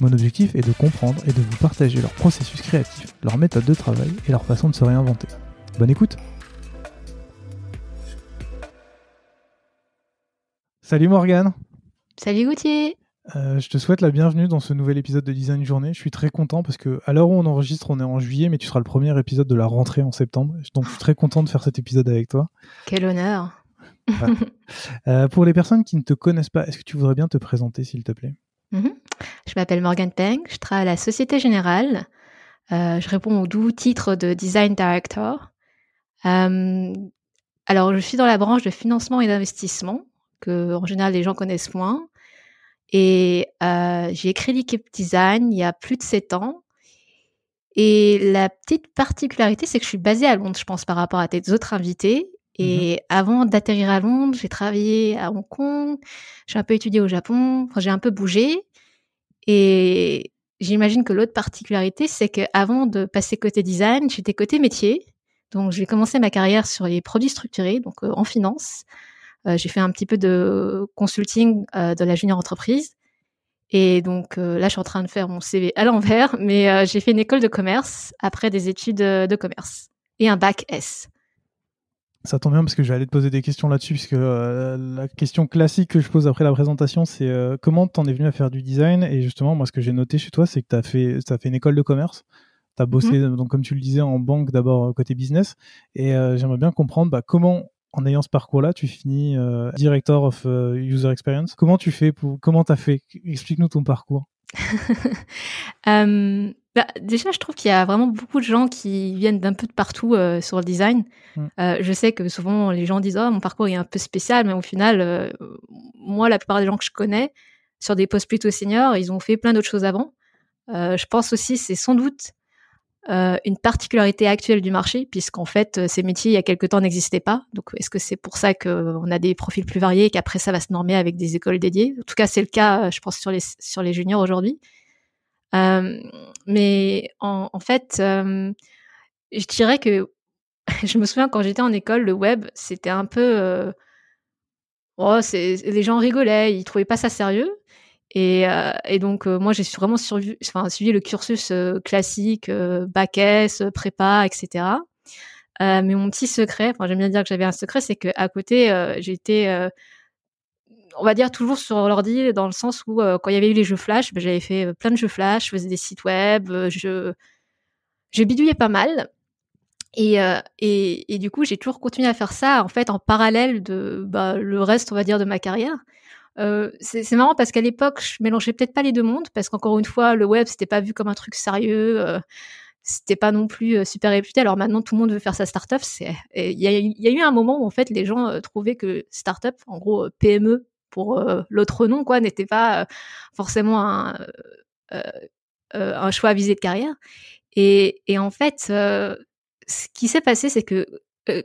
Mon objectif est de comprendre et de vous partager leur processus créatif, leur méthode de travail et leur façon de se réinventer. Bonne écoute Salut Morgane Salut Gauthier euh, je te souhaite la bienvenue dans ce nouvel épisode de Design Journée. Je suis très content parce que à l'heure où on enregistre, on est en juillet, mais tu seras le premier épisode de la rentrée en septembre. Donc je suis très content de faire cet épisode avec toi. Quel honneur. Euh, pour les personnes qui ne te connaissent pas, est-ce que tu voudrais bien te présenter, s'il te plaît? Mhm. Je m'appelle Morgan Peng, je travaille à la Société Générale. Euh, je réponds au doux titre de Design Director. Euh, alors, je suis dans la branche de financement et d'investissement, que en général les gens connaissent moins. Et euh, j'ai créé l'équipe design il y a plus de sept ans. Et la petite particularité, c'est que je suis basée à Londres, je pense, par rapport à tes autres invités. Et mmh avant d'atterrir à Londres, j'ai travaillé à Hong Kong, j'ai un peu étudié au Japon, j'ai un peu bougé. Et j'imagine que l'autre particularité, c'est qu'avant de passer côté design, j'étais côté métier. Donc j'ai commencé ma carrière sur les produits structurés, donc euh, en finance. Euh, j'ai fait un petit peu de consulting euh, de la junior entreprise. Et donc là, je suis en train de faire mon CV à l'envers, mais j'ai fait une école de commerce après des études de commerce et un bac S. Ça tombe bien parce que j'allais te poser des questions là-dessus, puisque euh, la question classique que je pose après la présentation, c'est euh, comment t'en es venu à faire du design? Et justement, moi, ce que j'ai noté chez toi, c'est que tu as fait, as fait une école de commerce. Tu as bossé, mmh. donc, comme tu le disais, en banque d'abord euh, côté business. Et j'aimerais bien comprendre bah, comment, en ayant ce parcours-là, tu finis Director of User Experience. Comment tu fais pour, Comment tu as fait? Explique-nous ton parcours. Bah, déjà, je trouve qu'il y a vraiment beaucoup de gens qui viennent d'un peu de partout euh, sur le design. Mm. Euh, je sais que souvent les gens disent oh mon parcours est un peu spécial, mais au final, euh, moi, la plupart des gens que je connais sur des postes plutôt seniors, ils ont fait plein d'autres choses avant. je pense aussi c'est sans doute une particularité actuelle du marché, puisqu'en fait ces métiers il y a quelque temps n'existaient pas. Donc est-ce que c'est pour ça qu'on a des profils plus variés et qu'après ça va se normer avec des écoles dédiées? En tout cas, c'est le cas, je pense sur les sur les juniors aujourd'hui. Euh, mais en, en fait, euh, je dirais que je me souviens quand j'étais en école, le web, c'était un peu. Euh, oh, les gens rigolaient, ils trouvaient pas ça sérieux. Et, euh, et donc, euh, moi, j'ai vraiment suivi, le cursus classique, bac S, prépa, etc. mais mon petit secret, j'aime bien dire que j'avais un secret, c'est qu'à côté, j'étais on va dire toujours sur l'ordi dans le sens où euh, quand il y avait eu les jeux flash, ben, j'avais fait euh, plein de jeux flash, je faisais des sites web, euh, je bidouillais pas mal. Et, du coup, j'ai toujours continué à faire ça en fait en parallèle de bah, le reste, on va dire, de ma carrière. Euh, c'est marrant parce qu'à l'époque, je mélangeais peut-être pas les deux mondes parce qu'encore une fois, le web c'était pas vu comme un truc sérieux, euh, c'était pas non plus super réputé. Alors maintenant, tout le monde veut faire sa startup. Il y a, eu un moment où en fait les gens trouvaient que startup, en gros PME, pour euh, l'autre nom, quoi, n'était pas euh, forcément un, euh, choix à viser de carrière. Et en fait, ce qui s'est passé, c'est que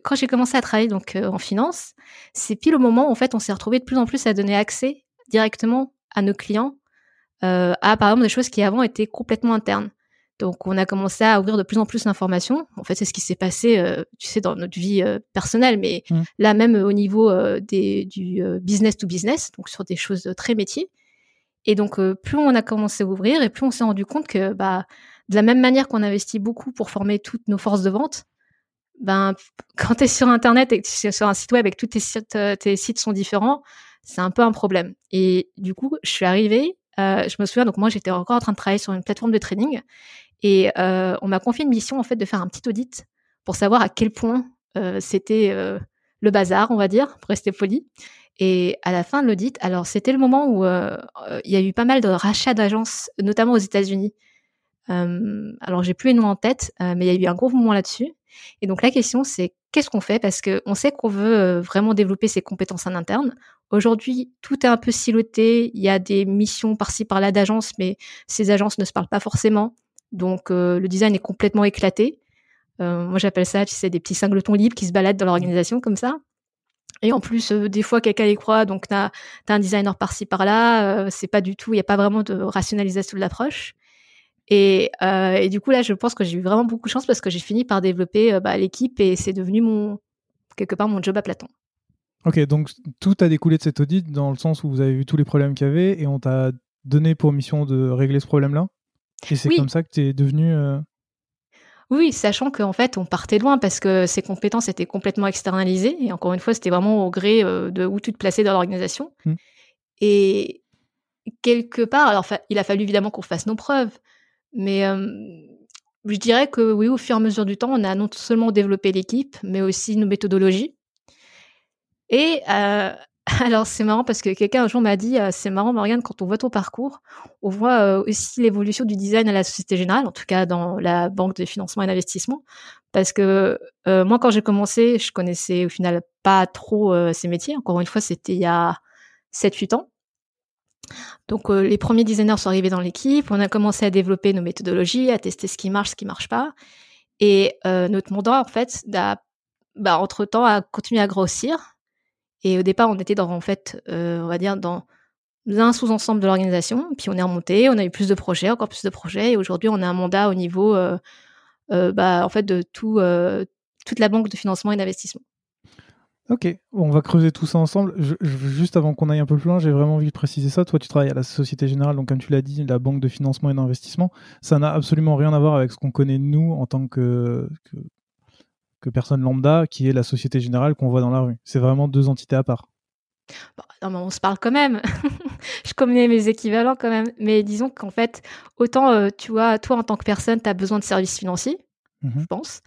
quand j'ai commencé à travailler donc en finance, c'est pile au moment où en fait on s'est retrouvé de plus en plus à donner accès directement à nos clients à par exemple des choses qui avant étaient complètement internes. Donc, on a commencé à ouvrir de plus en plus l'information. En fait, c'est ce qui s'est passé, euh, tu sais, dans notre vie euh, personnelle, mais mmh. là même au niveau euh, des, du business to business, donc sur des choses très métiers. Et donc, plus on a commencé à ouvrir, et plus on s'est rendu compte que, bah, de la même manière qu'on investit beaucoup pour former toutes nos forces de vente, ben, quand tu es sur Internet et que tu sur un site web et que tous tes sites, tes sites sont différents, c'est un peu un problème. Et du coup, je suis arrivée, je me souviens, donc moi, j'étais encore en train de travailler sur une plateforme de training et euh, on m'a confié une mission en fait de faire un petit audit pour savoir à quel point c'était le bazar, on va dire, pour rester poli. Et à la fin de l'audit, alors c'était le moment où il y a eu pas mal de rachats d'agences, notamment aux États-Unis. alors j'ai plus les noms en tête, mais il y a eu un gros mouvement là-dessus. Et donc la question c'est qu'est-ce qu'on fait? Parce qu'on sait qu'on veut vraiment développer ses compétences en interne. Aujourd'hui, tout est un peu siloté. Il y a des missions par-ci par-là d'agences, mais ces agences ne se parlent pas forcément. Donc le design est complètement éclaté. Euh, moi, j'appelle ça, tu sais, des petits singletons libres qui se baladent dans l'organisation comme ça. Et en plus, des fois, quelqu'un y croit, donc tu as, un designer par-ci par-là. C'est pas du tout, il n'y a pas vraiment de rationalisation de l'approche. Et, et, du coup, là, je pense que j'ai eu vraiment beaucoup de chance parce que j'ai fini par développer bah, l'équipe et c'est devenu mon quelque part mon job à Platon. Ok, donc tout a découlé de cet audit dans le sens où vous avez vu tous les problèmes qu'il y avait et on t'a donné pour mission de régler ce problème-là? Et c'est comme ça que tu es devenu oui, sachant qu'en fait, on partait loin parce que ses compétences étaient complètement externalisées. Et encore une fois, c'était vraiment au gré euh, de où tu te plaçais dans l'organisation. Mmh. Et quelque part, alors il a fallu évidemment qu'on fasse nos preuves, mais je dirais que oui, au fur et à mesure du temps, on a non seulement développé l'équipe, mais aussi nos méthodologies. Et Alors c'est marrant parce que quelqu'un un jour m'a dit c'est marrant Morgane quand on voit ton parcours, on voit aussi l'évolution du design à la Société Générale, en tout cas dans la banque de financement et d'investissement, parce que moi quand j'ai commencé, je connaissais au final pas trop ces métiers. Encore une fois, c'était il y a 7-8 ans. Donc les premiers designers sont arrivés dans l'équipe, on a commencé à développer nos méthodologies, à tester ce qui marche, ce qui marche pas, et notre mandat en fait, bah, entre temps, a continué à grossir et au départ, on était dans, en fait, euh, dans un sous-ensemble de l'organisation. Puis on est remonté, on a eu plus de projets, encore plus de projets. Et aujourd'hui, on a un mandat au niveau, euh, euh, bah, en fait, de tout, toute la banque de financement et d'investissement. Ok, on va creuser tout ça ensemble. juste avant qu'on aille un peu plus loin, j'ai vraiment envie de préciser ça. Toi, tu travailles à la Société Générale, donc comme tu l'as dit, la banque de financement et d'investissement. Ça n'a absolument rien à voir avec ce qu'on connaît nous en tant que, que personne lambda, qui est la Société Générale qu'on voit dans la rue. C'est vraiment deux entités à part. non, mais on se parle quand même. je connais mes équivalents quand même. Mais disons qu'en fait, autant, euh, tu vois, toi, en tant que personne, tu as besoin de services financiers, mhm. je pense.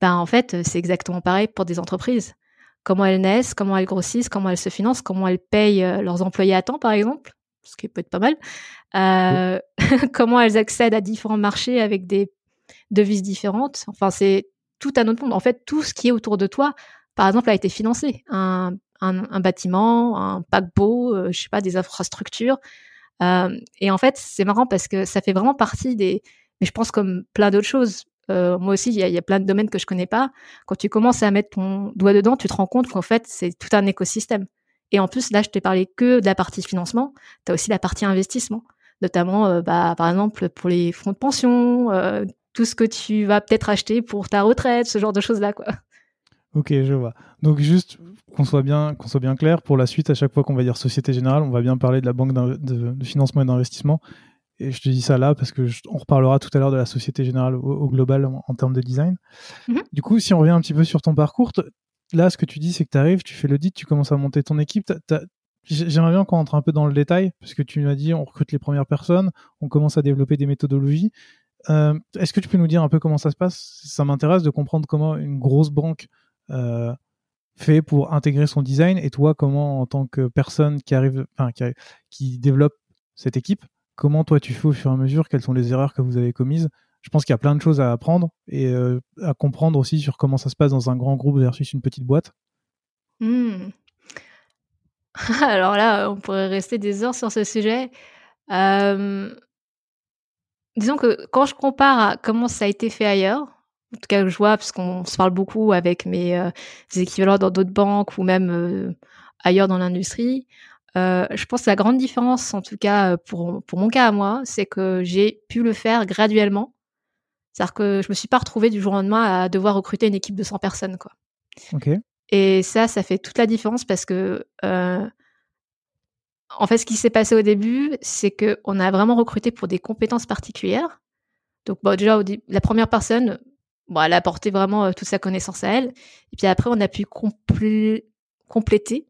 Ben, en fait, c'est exactement pareil pour des entreprises. Comment elles naissent, comment elles grossissent, comment elles se financent, comment elles payent euh, leurs employés à temps, par exemple, ce qui peut être pas mal. Euh, comment elles accèdent à différents marchés avec des devises différentes. Enfin, c'est tout à notre monde. En fait, tout ce qui est autour de toi, par exemple, a été financé. Un, bâtiment, un paquebot, euh, je sais pas, des infrastructures. Euh, et en fait, c'est marrant parce que ça fait vraiment partie des. Mais je pense comme plein d'autres choses. Euh, moi aussi, il y, a plein de domaines que je connais pas. Quand tu commences à mettre ton doigt dedans, tu te rends compte qu'en fait, c'est tout un écosystème. Et en plus, là, je t'ai parlé que de la partie financement. Tu as aussi la partie investissement, notamment, bah, par exemple, pour les fonds de pension, tout ce que tu vas peut-être acheter pour ta retraite, ce genre de choses-là, quoi. Ok, je vois. Donc juste qu'on soit bien, qu'on soit bien clair, pour la suite, à chaque fois qu'on va dire Société Générale, on va bien parler de la banque de, financement et d'investissement. Et je te dis ça là parce que on reparlera tout à l'heure de la Société Générale au, global en, termes de design. Mhm. Du coup, si on revient un petit peu sur ton parcours, là, ce que tu dis, c'est que tu arrives, tu fais l'audit, tu commences à monter ton équipe. J'aimerais bien qu'on entre un peu dans le détail, parce que tu m'as dit, on recrute les premières personnes, on commence à développer des méthodologies. Euh, est-ce que tu peux nous dire un peu comment ça se passe? Ça m'intéresse de comprendre comment une grosse banque euh, fait pour intégrer son design et toi, comment en tant que personne qui arrive, enfin, qui, qui, développe cette équipe, comment toi tu fais au fur et à mesure Quelles sont les erreurs que vous avez commises Je pense qu'il y a plein de choses à apprendre et euh, à comprendre aussi sur comment ça se passe dans un grand groupe versus une petite boîte. Hmm. Alors là, on pourrait rester des heures sur ce sujet. Disons que quand je compare à comment ça a été fait ailleurs, en tout cas je vois, parce qu'on se parle beaucoup avec mes euh, équivalents dans d'autres banques ou même euh, ailleurs dans l'industrie, euh, je pense que la grande différence, en tout cas pour, pour mon cas à moi, c'est que j'ai pu le faire graduellement. C'est-à-dire que je me suis pas retrouvée du jour au lendemain à devoir recruter une équipe de 100 personnes. Quoi. Et ça, ça fait toute la différence parce que en fait, ce qui s'est passé au début, c'est qu'on a vraiment recruté pour des compétences particulières. Donc, bon, déjà, la première personne, bon, elle a apporté vraiment euh, toute sa connaissance à elle. Et puis après, on a pu compléter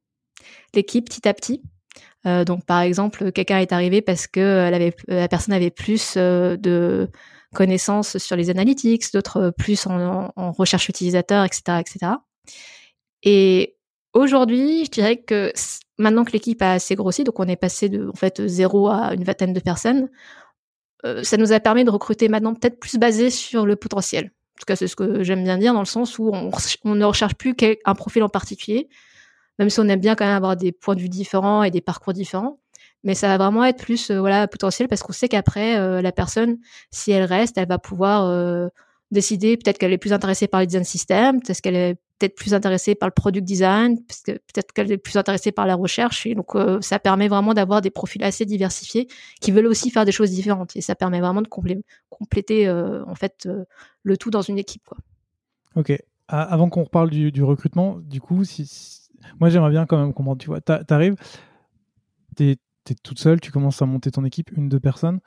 l'équipe petit à petit. Euh, donc, par exemple, quelqu'un est arrivé parce que elle avait, la personne avait plus euh, de connaissances sur les analytics, d'autres plus en, recherche utilisateur, etc., etc. Et aujourd'hui, je dirais que maintenant que l'équipe a assez grossi, donc on est passé de en fait zéro à une vingtaine de personnes, euh, ça nous a permis de recruter maintenant peut-être plus basé sur le potentiel. En tout cas, c'est ce que j'aime bien dire dans le sens où on, on ne recherche plus un profil en particulier, même si on aime bien quand même avoir des points de vue différents et des parcours différents. Mais ça va vraiment être plus euh, voilà potentiel parce qu'on sait qu'après euh, la personne, si elle reste, elle va pouvoir euh, décider peut-être qu'elle est plus intéressée par le design system, peut-être qu'elle est peut-être plus intéressée par le product design, peut-être qu'elle est plus intéressée par la recherche. Et donc ça permet vraiment d'avoir des profils assez diversifiés qui veulent aussi faire des choses différentes. Et ça permet vraiment de compléter en fait le tout dans une équipe. Ok. Avant qu'on reparle du, recrutement, du coup, si, moi j'aimerais bien quand même comprendre. Tu vois, t'arrives, t'es es toute seule, tu commences à monter ton équipe, une, deux personnes.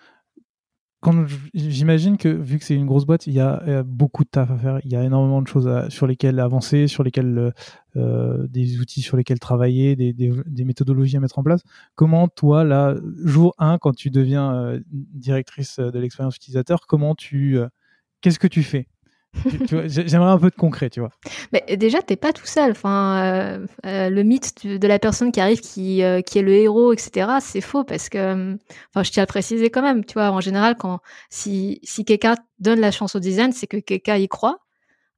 Quand j'imagine que vu que c'est une grosse boîte, il y, a, beaucoup de taf à faire, il y a énormément de choses sur lesquelles avancer, sur lesquelles euh, euh, des outils sur lesquels travailler, des, méthodologies à mettre en place. Comment toi, là, jour 1, quand tu deviens euh, directrice de l'expérience utilisateur, comment tu, qu'est-ce que tu fais? J'aimerais un peu de concret, tu vois. Mais déjà, t'es pas tout seul. Enfin, euh, euh, le mythe de, la personne qui arrive, qui, euh, qui est le héros, etc., c'est faux parce que, enfin, je tiens à le préciser quand même. Tu vois, en général, quand si, si quelqu'un donne la chance au design, c'est que quelqu'un y croit.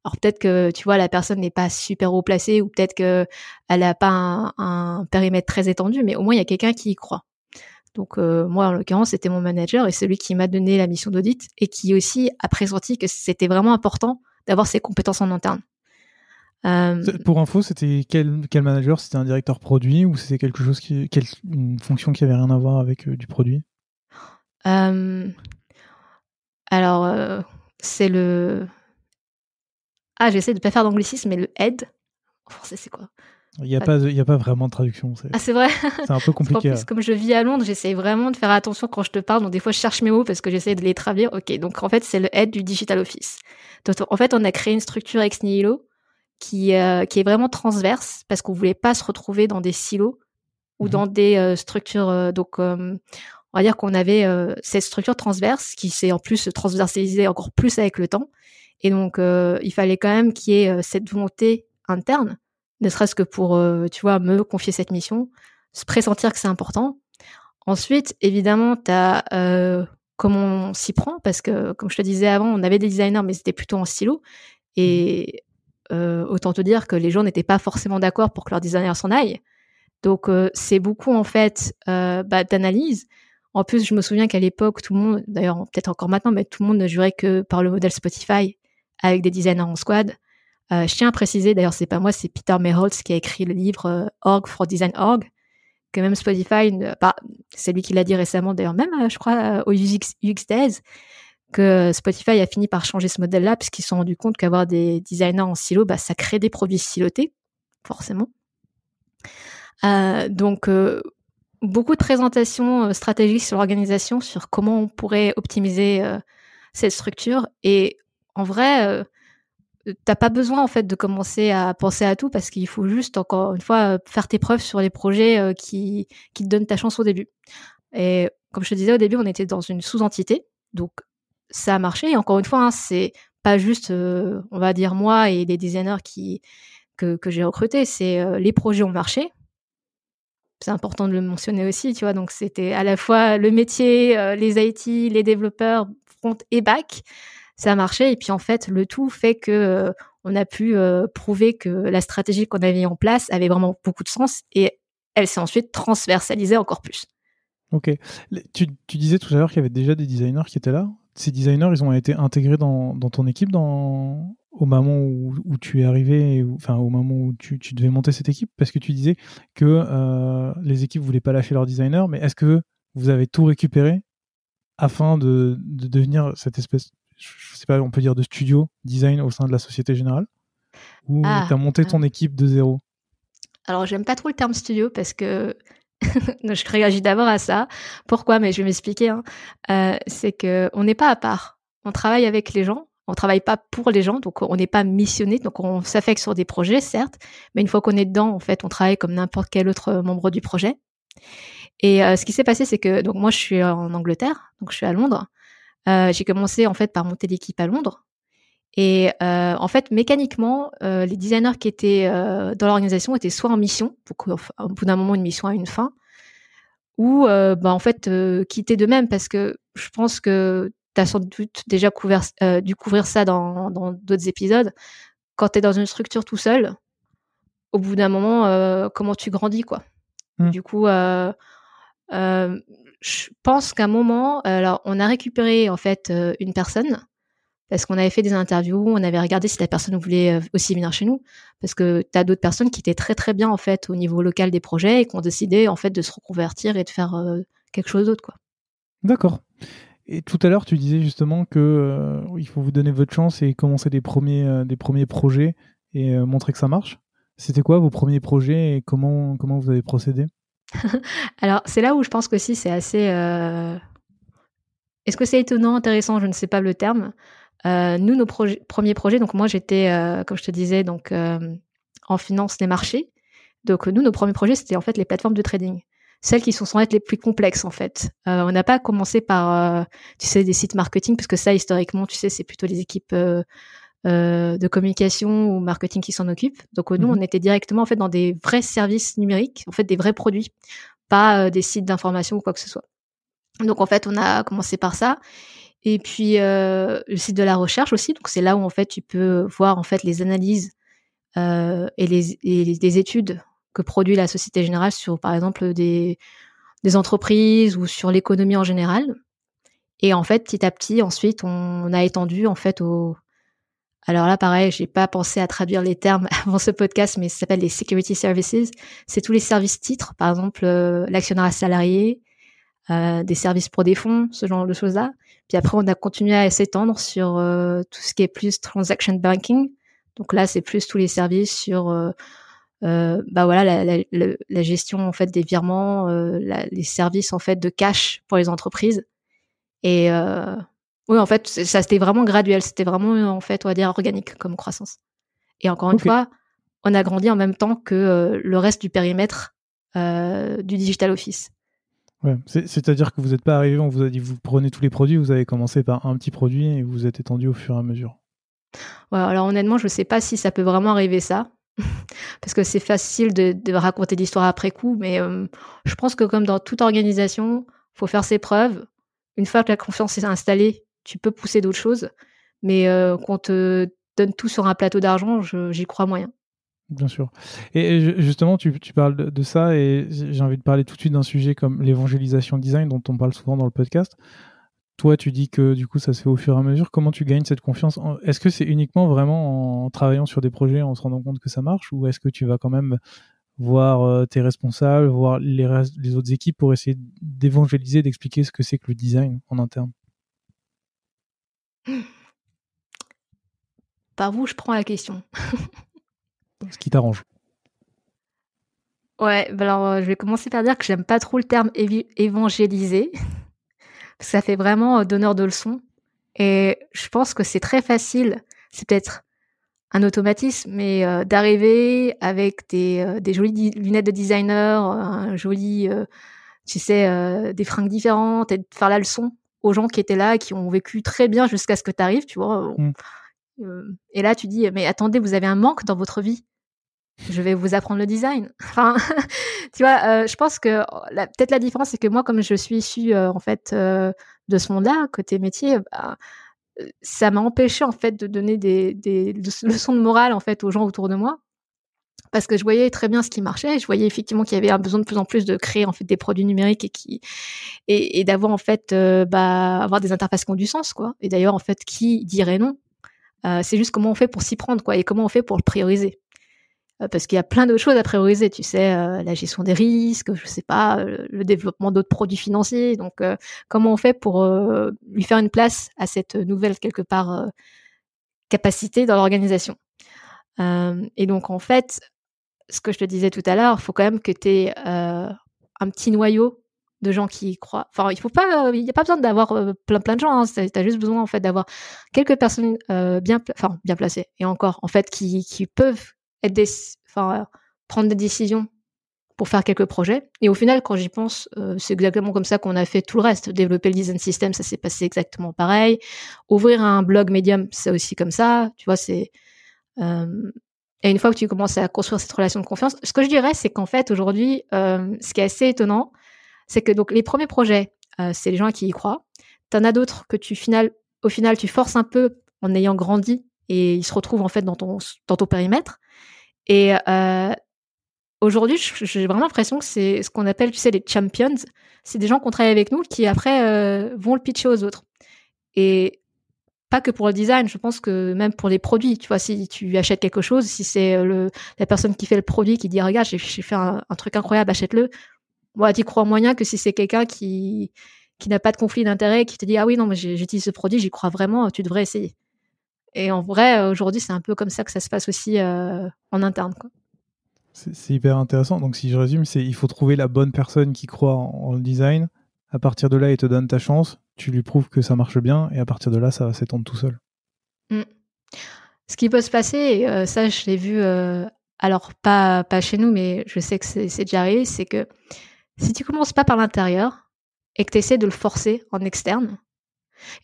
Alors peut-être que tu vois la personne n'est pas super haut placée ou peut-être que elle a pas un périmètre très étendu, mais au moins il y a quelqu'un qui y croit. Donc moi, en l'occurrence, c'était mon manager et celui qui m'a donné la mission d'audit et qui aussi a pressenti que c'était vraiment important d'avoir ces compétences en interne. Pour info, c'était quel, quel manager? C'était un directeur produit ou c'était quelque chose qui, quelle, une fonction qui avait rien à voir avec du produit? Alors, c'est le. Ah, j'essaie de pas faire d'anglicisme, mais le head. En français, c'est quoi? Il n'y a, pas, a pas vraiment de traduction. Ah, c'est vrai C'est un peu compliqué. plus, comme je vis à Londres, j'essaie vraiment de faire attention quand je te parle. Donc, des fois, je cherche mes mots parce que j'essaie de les traduire. Ok, donc en fait, c'est le head du Digital Office. Donc, en fait, on a créé une structure ex nihilo qui, euh, qui est vraiment transverse parce qu'on voulait pas se retrouver dans des silos ou mhm. dans des euh, structures. Euh, donc, on va dire qu'on avait cette structure transverse qui s'est en plus transversalisée encore plus avec le temps. Et donc, il fallait quand même qu'il y ait cette volonté interne ne serait-ce que pour, euh, tu vois, me confier cette mission, se pressentir que c'est important. Ensuite, évidemment, tu as euh, comment on s'y prend, parce que, comme je te disais avant, on avait des designers, mais c'était plutôt en stylo. Et euh, autant te dire que les gens n'étaient pas forcément d'accord pour que leur designer s'en aille. Donc, c'est beaucoup, en fait, bah, d'analyse. En plus, je me souviens qu'à l'époque, tout le monde, d'ailleurs, peut-être encore maintenant, mais tout le monde ne jurait que par le modèle Spotify avec des designers en squad. Euh, je tiens à préciser, d'ailleurs, c'est pas moi, c'est Peter Merholtz qui a écrit le livre euh, Org for Design Org, que même Spotify, bah, c'est lui qui l'a dit récemment, d'ailleurs, même, euh, je crois, au UX, UX Days, que Spotify a fini par changer ce modèle-là, puisqu'ils se sont rendus compte qu'avoir des designers en silo, bah, ça crée des produits silotés, forcément. donc, beaucoup de présentations stratégiques sur l'organisation, sur comment on pourrait optimiser cette structure. Et en vrai, t'as pas besoin en fait de commencer à penser à tout parce qu'il faut juste encore une fois euh, faire tes preuves sur les projets euh, qui, te donnent ta chance au début. Et comme je te disais au début, on était dans une sous-entité, donc ça a marché. Et encore une fois, hein, c'est pas juste, euh, on va dire moi et les designers qui que, que j'ai recrutés, c'est les projets ont marché. C'est important de le mentionner aussi, tu vois. Donc c'était à la fois le métier, les IT, les développeurs front et back ça a marché. Et puis en fait, le tout fait que euh, on a pu euh, prouver que la stratégie qu'on avait en place avait vraiment beaucoup de sens et elle s'est ensuite transversalisée encore plus. Ok. Tu, disais tout à l'heure qu'il y avait déjà des designers qui étaient là. Ces designers, ils ont été intégrés dans, ton équipe au moment où, tu es arrivé, enfin au moment où tu, devais monter cette équipe, parce que tu disais que euh, les équipes voulaient pas lâcher leurs designers, mais est-ce que vous avez tout récupéré afin de devenir cette espèce je sais pas, on peut dire de studio design au sein de la Société Générale? Ou ah, tu as monté ton équipe de zéro? Alors, j'aime pas trop le terme studio parce que je réagis d'abord à ça. Pourquoi? Mais je vais m'expliquer. Hein. Euh, c'est que on n'est pas à part. On travaille avec les gens. On travaille pas pour les gens, donc on n'est pas missionné. Donc on s'affecte sur des projets, certes, mais une fois qu'on est dedans, en fait, on travaille comme n'importe quel autre membre du projet. Et euh, ce qui s'est passé, c'est que donc moi, je suis en Angleterre, donc je suis à Londres. Euh, j'ai commencé en fait par monter l'équipe à Londres. Et euh, en fait, mécaniquement, euh, les designers qui étaient dans l'organisation étaient soit en mission, pour qu'au bout d'un moment, une mission a une fin, ou bah, en fait quitter de même, parce que je pense que tu as sans doute déjà couvert, dû couvrir ça dans d'autres épisodes. Quand tu es dans une structure tout seul, au bout d'un moment, comment tu grandis, quoi. Mmh. Du coup, je pense qu'à un moment, alors on a récupéré en fait une personne parce qu'on avait fait des interviews, on avait regardé si la personne voulait euh, aussi venir chez nous, parce que tu as d'autres personnes qui étaient très très bien en fait au niveau local des projets et qui ont décidé en fait de se reconvertir et de faire euh, quelque chose d'autre quoi. D'accord. Et tout à l'heure, tu disais justement que euh, il faut vous donner votre chance et commencer des premiers des premiers projets et montrer que ça marche. C'était quoi vos premiers projets et comment comment vous avez procédé? Alors c'est là où je pense que si c'est assez est-ce que c'est étonnant, intéressant Je ne sais pas le terme. Euh, nous, nos premiers projets, donc moi j'étais, euh, comme je te disais, donc euh, en finance des marchés. Donc nous, nos premiers projets, c'était en fait les plateformes de trading, celles qui sont sans être les plus complexes en fait. on n'a pas commencé par, tu sais, des sites marketing, parce que ça, historiquement, tu sais, c'est plutôt les équipes de communication ou marketing qui s'en occupent. Donc nous, mmh on était directement en fait dans des vrais services numériques, en fait des vrais produits, pas des sites d'information ou quoi que ce soit. Donc en fait, on a commencé par ça. Et puis euh, le site de la recherche aussi, donc c'est là où en fait tu peux voir en fait les analyses euh, et, les, et études que produit la Société Générale sur par exemple des, des entreprises ou sur l'économie en général. Et en fait, petit à petit, ensuite, on, a étendu en fait au. Alors là, pareil, j'ai pas pensé à traduire les termes avant ce podcast, mais ça s'appelle les security services. C'est tous les services titres, par exemple euh, l'actionnaire salarié, euh, des services pour des fonds, ce genre de choses-là. Puis après, on a continué à s'étendre sur euh, tout ce qui est plus transaction banking. Donc là, c'est plus tous les services sur euh, bah voilà la, gestion en fait des virements, les services en fait de cash pour les entreprises. Et oui, en fait, ça c'était vraiment graduel. C'était vraiment en fait, on va dire organique comme croissance. Et encore une fois, on a grandi en même temps que le reste du périmètre du digital office. Ouais, C'est-à-dire que vous n'êtes pas arrivé, on vous a dit vous prenez tous les produits, vous avez commencé par un petit produit et vous êtes étendu au fur et à mesure. Ouais, alors honnêtement, je ne sais pas si ça peut vraiment arriver ça. Parce que c'est facile de, de raconter l'histoire après coup, mais euh, je pense que comme dans toute organisation, faut faire ses preuves. Une fois que la confiance est installée, tu peux pousser d'autres choses. Mais euh, qu'on te donne tout sur un plateau d'argent, j'y crois moyen. Bien sûr. Et justement, tu, parles de, ça et j'ai envie de parler tout de suite d'un sujet comme l'évangélisation design dont on parle souvent dans le podcast. Toi, tu dis que du coup, ça se fait au fur et à mesure. Comment tu gagnes cette confiance Est-ce que c'est uniquement vraiment en travaillant sur des projets, en se rendant compte que ça marche, ou est-ce que tu vas quand même voir euh, tes responsables, voir les, les autres équipes pour essayer d'évangéliser, d'expliquer ce que c'est que le design en interne? Par où je prends la question ce qui t'arrange. Ouais, bah alors euh, je vais commencer par dire que j'aime pas trop le terme évangéliser. ça fait vraiment euh, donneur de leçons. Et je pense que c'est très facile, c'est peut-être un automatisme, mais euh, d'arriver avec des, des jolies lunettes de designer, un joli, tu sais, des fringues différentes et de faire la leçon aux gens qui étaient là, qui ont vécu très bien jusqu'à ce que tu arrives, tu vois. Mm. et là, tu dis, mais attendez, vous avez un manque dans votre vie je vais vous apprendre le design. Enfin, tu vois, euh, je pense que peut-être la différence, c'est que moi, comme je suis issue euh, en fait euh, de ce monde-là, côté métier, bah, ça m'a empêché en fait de donner des, des, leçons de morale en fait aux gens autour de moi, parce que je voyais très bien ce qui marchait. Je voyais effectivement qu'il y avait un besoin de plus en plus de créer en fait des produits numériques et d'avoir en fait bah, avoir des interfaces qui ont du sens quoi. Et d'ailleurs en fait, qui dirait non? C'est juste comment on fait pour s'y prendre quoi et comment on fait pour le prioriser. Euh, parce qu'il y a plein d'autres choses à prioriser, tu sais, euh, la gestion des risques, je sais pas, euh, le développement d'autres produits financiers. Donc, comment on fait pour lui faire une place à cette nouvelle quelque part capacité dans l'organisation? Et donc, en fait, ce que je te disais tout à l'heure, il faut quand même que tu aies un petit noyau de gens qui croient. Enfin, il faut pas, il n'y a pas besoin d'avoir plein plein de gens. Hein. Tu as juste besoin en fait d'avoir quelques personnes bien, enfin bien placées et encore en fait qui, qui peuvent prendre des décisions pour faire quelques projets. Et au final, quand j'y pense, euh, c'est exactement comme ça qu'on a fait tout le reste. Développer le design system, ça s'est passé exactement pareil. Ouvrir un blog Medium, c'est aussi comme ça. Tu vois, c'est euh, et une fois que tu commences à construire cette relation de confiance, ce que je dirais, c'est qu'en fait aujourd'hui, ce qui est assez étonnant, c'est que donc les premiers projets, c'est les gens qui y croient. T'en as d'autres que tu final, au final, tu forces un peu en ayant grandi et ils se retrouvent en fait dans ton dans périmètre. Et aujourd'hui, j'ai vraiment l'impression que c'est ce qu'on appelle, tu sais, les champions. C'est des gens qui ont travaillé avec nous qui après vont le pitcher aux autres. Et pas que pour le design, je pense que même pour les produits, tu vois, si tu achètes quelque chose, si c'est le la personne qui fait le produit qui dit regarde, j'ai fait un, truc incroyable, achète-le. Moi, tu crois moyen que si c'est quelqu'un qui qui n'a pas de conflit d'intérêt, qui te dit ah oui non mais j'utilise ce produit, j'y crois vraiment, tu devrais essayer. Et en vrai, aujourd'hui, c'est un peu comme ça que ça se passe aussi euh, en interne. Quoi. C'est hyper intéressant. Donc, si je résume, c'est il faut trouver la bonne personne qui croit en, le design. À partir de là, il te donne ta chance. Tu lui prouves que ça marche bien. Et à partir de là, ça s'étendre tout seul. Mm. Ce qui peut se passer, euh, ça, je l'ai vu, euh, alors pas, pas chez nous, mais je sais que c'est déjà arrivé, c'est que si tu commences pas par l'intérieur et que tu essaies de le forcer en externe,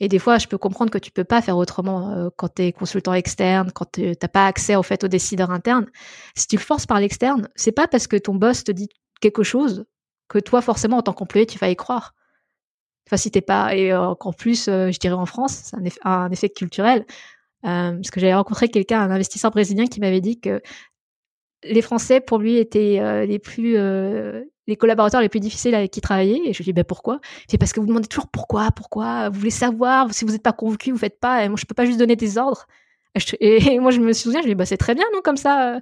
et des fois, je peux comprendre que tu peux pas faire autrement euh, quand tu es consultant externe, quand tu n'as pas accès au fait aux décideurs internes. Si tu le forces par l'externe, c'est pas parce que ton boss te dit quelque chose que toi, forcément, en tant qu'employé, tu vas y croire. Enfin, si t'es pas, et euh, en plus, euh, je dirais en France, c'est un, un, effet culturel. parce que j'avais rencontré quelqu'un, un investisseur brésilien, qui m'avait dit que les Français, pour lui, étaient les plus les collaborateurs les plus difficiles avec qui travailler. Et je lui dis, ben pourquoi? C'est parce que vous demandez toujours pourquoi, pourquoi, vous voulez savoir, si vous n'êtes pas convaincu, vous faites pas, et moi je peux pas juste donner des ordres. Et, moi je me souviens, je lui dis, bah c'est très bien, non, comme ça. Euh.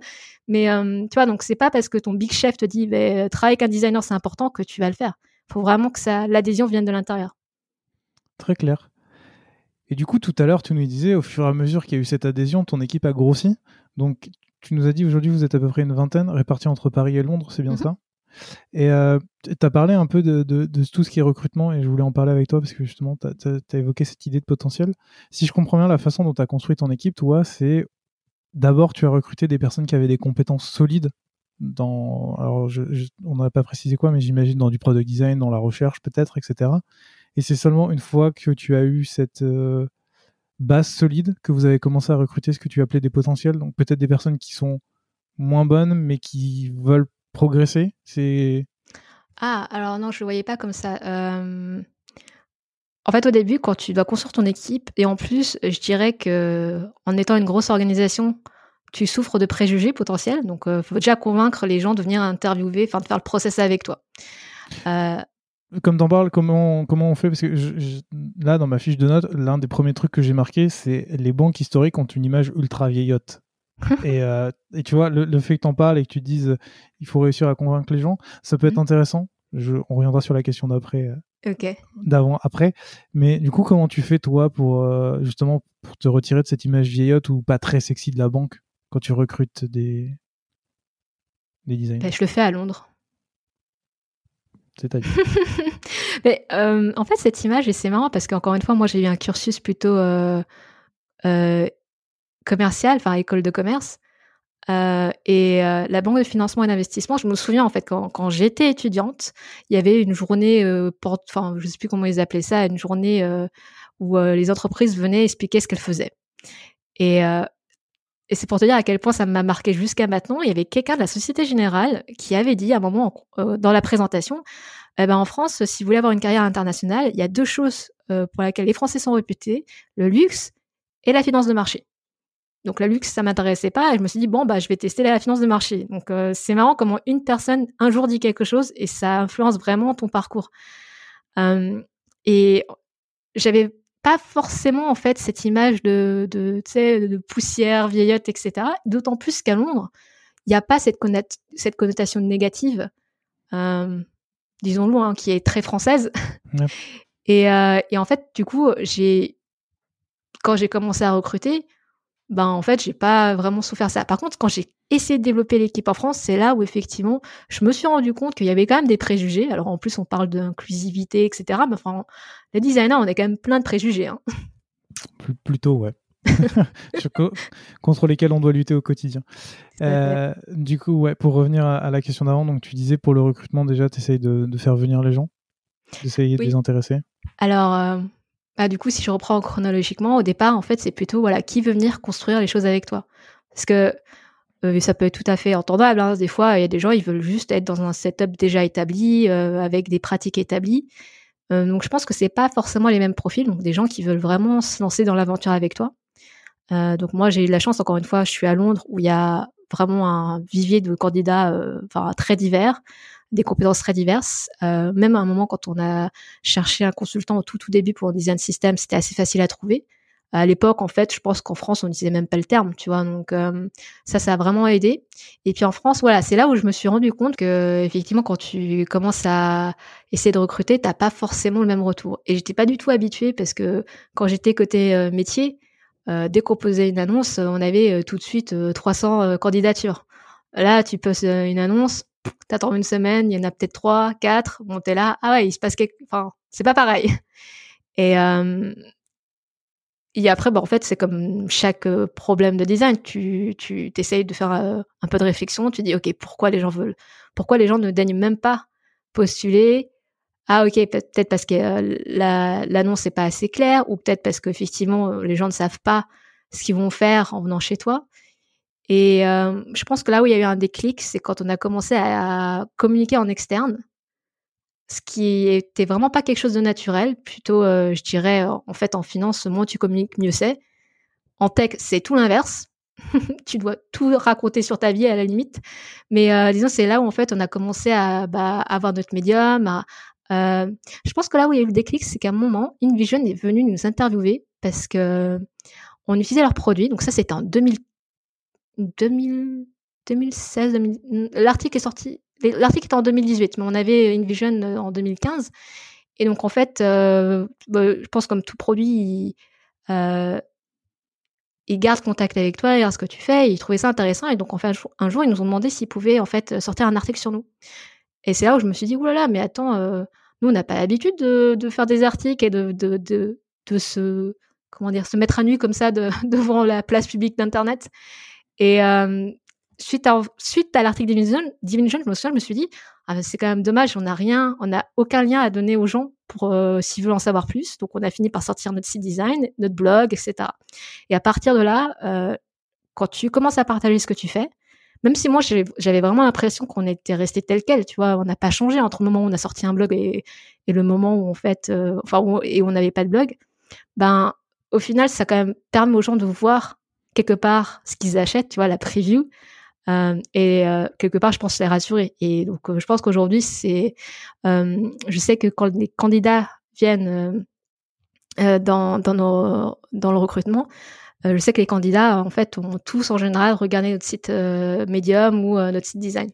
Mais euh, tu vois, donc c'est pas parce que ton big chef te dit, ben, travailler avec un designer, c'est important que tu vas le faire. Il faut vraiment que ça, l'adhésion vienne de l'intérieur. Très clair. Et du coup, tout à l'heure, tu nous disais, au fur et à mesure qu'il y a eu cette adhésion, ton équipe a grossi. Donc, tu nous as dit aujourd'hui, vous êtes à peu près une vingtaine, répartis entre Paris et Londres, c'est bien mm-hmm. ça? Et euh, tu as parlé un peu de, tout ce qui est recrutement et je voulais en parler avec toi parce que justement, tu as, évoqué cette idée de potentiel. Si je comprends bien la façon dont tu as construit ton équipe, toi, c'est d'abord tu as recruté des personnes qui avaient des compétences solides dans, alors on n'a pas précisé quoi, mais j'imagine dans du product design, dans la recherche peut-être, etc. Et c'est seulement une fois que tu as eu cette euh, base solide que vous avez commencé à recruter ce que tu appelais des potentiels, donc peut-être des personnes qui sont moins bonnes mais qui veulent progresser C'est ah alors non, je le voyais pas comme ça. Euh, en fait, au début, quand tu dois construire ton équipe, et en plus, je dirais que en étant une grosse organisation, tu souffres de préjugés potentiels. Donc, il euh, faut déjà convaincre les gens de venir interviewer, enfin de faire le process avec toi. Euh, comme t'en parles, comment, comment on fait? Parce que là, dans ma fiche de notes, l'un des premiers trucs que j'ai marqué, c'est les banques historiques ont une image ultra vieillotte. Euh, et, tu vois, le, fait que tu en parles et que tu dises euh, il faut réussir à convaincre les gens, ça peut être mhm. intéressant. Je, on reviendra sur la question d'après. Euh, d'avant, après. Mais du coup, comment tu fais, toi, pour justement pour te retirer de cette image vieillotte ou pas très sexy de la banque quand tu recrutes des, des designers? Ben, Je le fais à Londres. C'est-à-dire? Mais en fait, cette image, et c'est marrant parce qu'encore une fois, moi, j'ai eu un cursus plutôt commerciale, enfin école de commerce. Euh, et euh, la banque de financement et d'investissement, je me souviens en fait quand, j'étais étudiante, il y avait une journée, euh, enfin je sais plus comment ils appelaient ça, une journée où les entreprises venaient expliquer ce qu'elles faisaient. Et, et c'est pour te dire à quel point ça m'a marqué jusqu'à maintenant. Il y avait quelqu'un de la Société Générale qui avait dit à un moment dans la présentation, eh ben en France, si vous voulez avoir une carrière internationale, il y a deux choses pour lesquelles les Français sont réputés le luxe et la finance de marché. Donc la luxe, ça m'intéressait pas et je me suis dit bon bah je vais tester la finance de marché. Donc euh, c'est marrant comment une personne un jour dit quelque chose et ça influence vraiment ton parcours. Euh, et j'avais pas forcément en fait cette image de de, de poussière vieillotte etc. D'autant plus qu'à Londres il n'y a pas cette, cette connotation négative, euh, disons-le, hein, qui est très française. et, euh, et en fait du coup j'ai quand j'ai commencé à recruter ben en fait j'ai pas vraiment souffert ça. Par contre quand j'ai essayé de développer l'équipe en France, c'est là où effectivement je me suis rendu compte qu'il y avait quand même des préjugés. Alors en plus on parle d'inclusivité etc. Mais enfin les designers on a quand même plein de préjugés. Hein. Plutôt ouais. contre lesquels on doit lutter au quotidien. Euh, du coup, ouais, pour revenir à, la question d'avant, donc tu disais pour le recrutement déjà, tu essayes de, faire venir les gens, d'essayer de les intéresser? Alors, euh, bah, du coup, si je reprends chronologiquement, au départ, en fait, c'est plutôt voilà, qui veut venir construire les choses avec toi. Parce que euh, ça peut être tout à fait entendable. Hein. Des fois, il y a des gens, ils veulent juste être dans un setup déjà établi, avec des pratiques établies. donc, je pense que c'est pas forcément les mêmes profils. Donc, des gens qui veulent vraiment se lancer dans l'aventure avec toi. Euh, donc moi, j'ai eu la chance, encore une fois, je suis à Londres où il y a vraiment un vivier de candidats euh, très divers, des compétences très diverses. Euh, même à un moment, quand on a cherché un consultant au tout, tout début pour un design system, c'était assez facile à trouver. À l'époque, en fait, je pense qu'en France, on n'utilisait même pas le terme, tu vois. Donc ça, ça a vraiment aidé. Et puis en France, voilà, c'est là où je me suis rendu compte que effectivement, quand tu commences à essayer de recruter, t'as pas forcément le même retour. Et j'étais pas du tout habituée parce que quand j'étais côté métier, euh, dès qu'on posait une annonce, on avait euh, tout de suite 300 euh, candidatures. Là, tu poses une annonce, t'attends une semaine, il y en a peut-être trois, quatre. Bon, t'es là, ah ouais, il se passe quelque, enfin, c'est pas pareil. Et et après, bah, en fait, c'est comme chaque problème de design. Tu, tu t'essayes de faire un peu de réflexion. Tu dis, ok, pourquoi les gens veulent, pourquoi les gens ne daignent même pas postuler? Ah ok, peut-être parce que euh, l'annonce n'est pas assez claire, ou peut-être parce qu'effectivement euh, les gens ne savent pas ce qu'ils vont faire en venant chez toi. Et euh, je pense que là où il y a eu un déclic, c'est quand on a commencé à, communiquer en externe, ce qui était vraiment pas quelque chose de naturel. Plutôt, je dirais, en fait, en finance, moins tu communiques, mieux c'est. En tech, c'est tout l'inverse. tu dois tout raconter sur ta vie à la limite. Mais disons, c'est là où en fait on a commencé à bah, avoir notre médium, euh, je pense que là où il y a eu le déclic, c'est qu'à un moment, InVision est venu nous interviewer parce que on utilisait leurs produits. Donc ça, c'était en 2000, 2016. L'article est sorti. L'article est en 2018, mais on avait InVision euh, en 2015. Et donc en fait, euh, bah, je pense comme tout produit, il, garde contact avec toi, il regarde ce que tu fais, il trouvait ça intéressant. Et donc en fait, un jour, ils nous ont demandé s'ils pouvaient en fait sortir un article sur nous. Et c'est là où je me suis dit, oulala, mais attends, nous, on n'a pas l'habitude de, faire des articles et de, de, de, se, comment dire, se mettre à nu comme ça devant la place publique d'Internet. Et euh, suite à, l'article Division, Division, je me suis dit, ah, c'est quand même dommage, on n'a rien, on n'a aucun lien à donner aux gens pour euh, s'ils veulent en savoir plus. Donc, on a fini par sortir notre site design, notre blog, etc. Et à partir de là, euh, quand tu commences à partager ce que tu fais, même si moi j'avais vraiment l'impression qu'on était resté tel quel, tu vois, on n'a pas changé entre le moment où on a sorti un blog et, le moment où en fait, enfin, et on n'avait pas de blog, ben au final ça quand même permet aux gens de voir quelque part ce qu'ils achètent, tu vois, la preview. Euh, et euh, quelque part, je pense les rassurer. Et donc, je pense qu'aujourd'hui, c'est, je sais que quand les candidats viennent dans, dans, nos, dans le recrutement, euh, je sais que les candidats, en fait, ont tous en général regardé notre site euh, Medium ou euh, notre site design.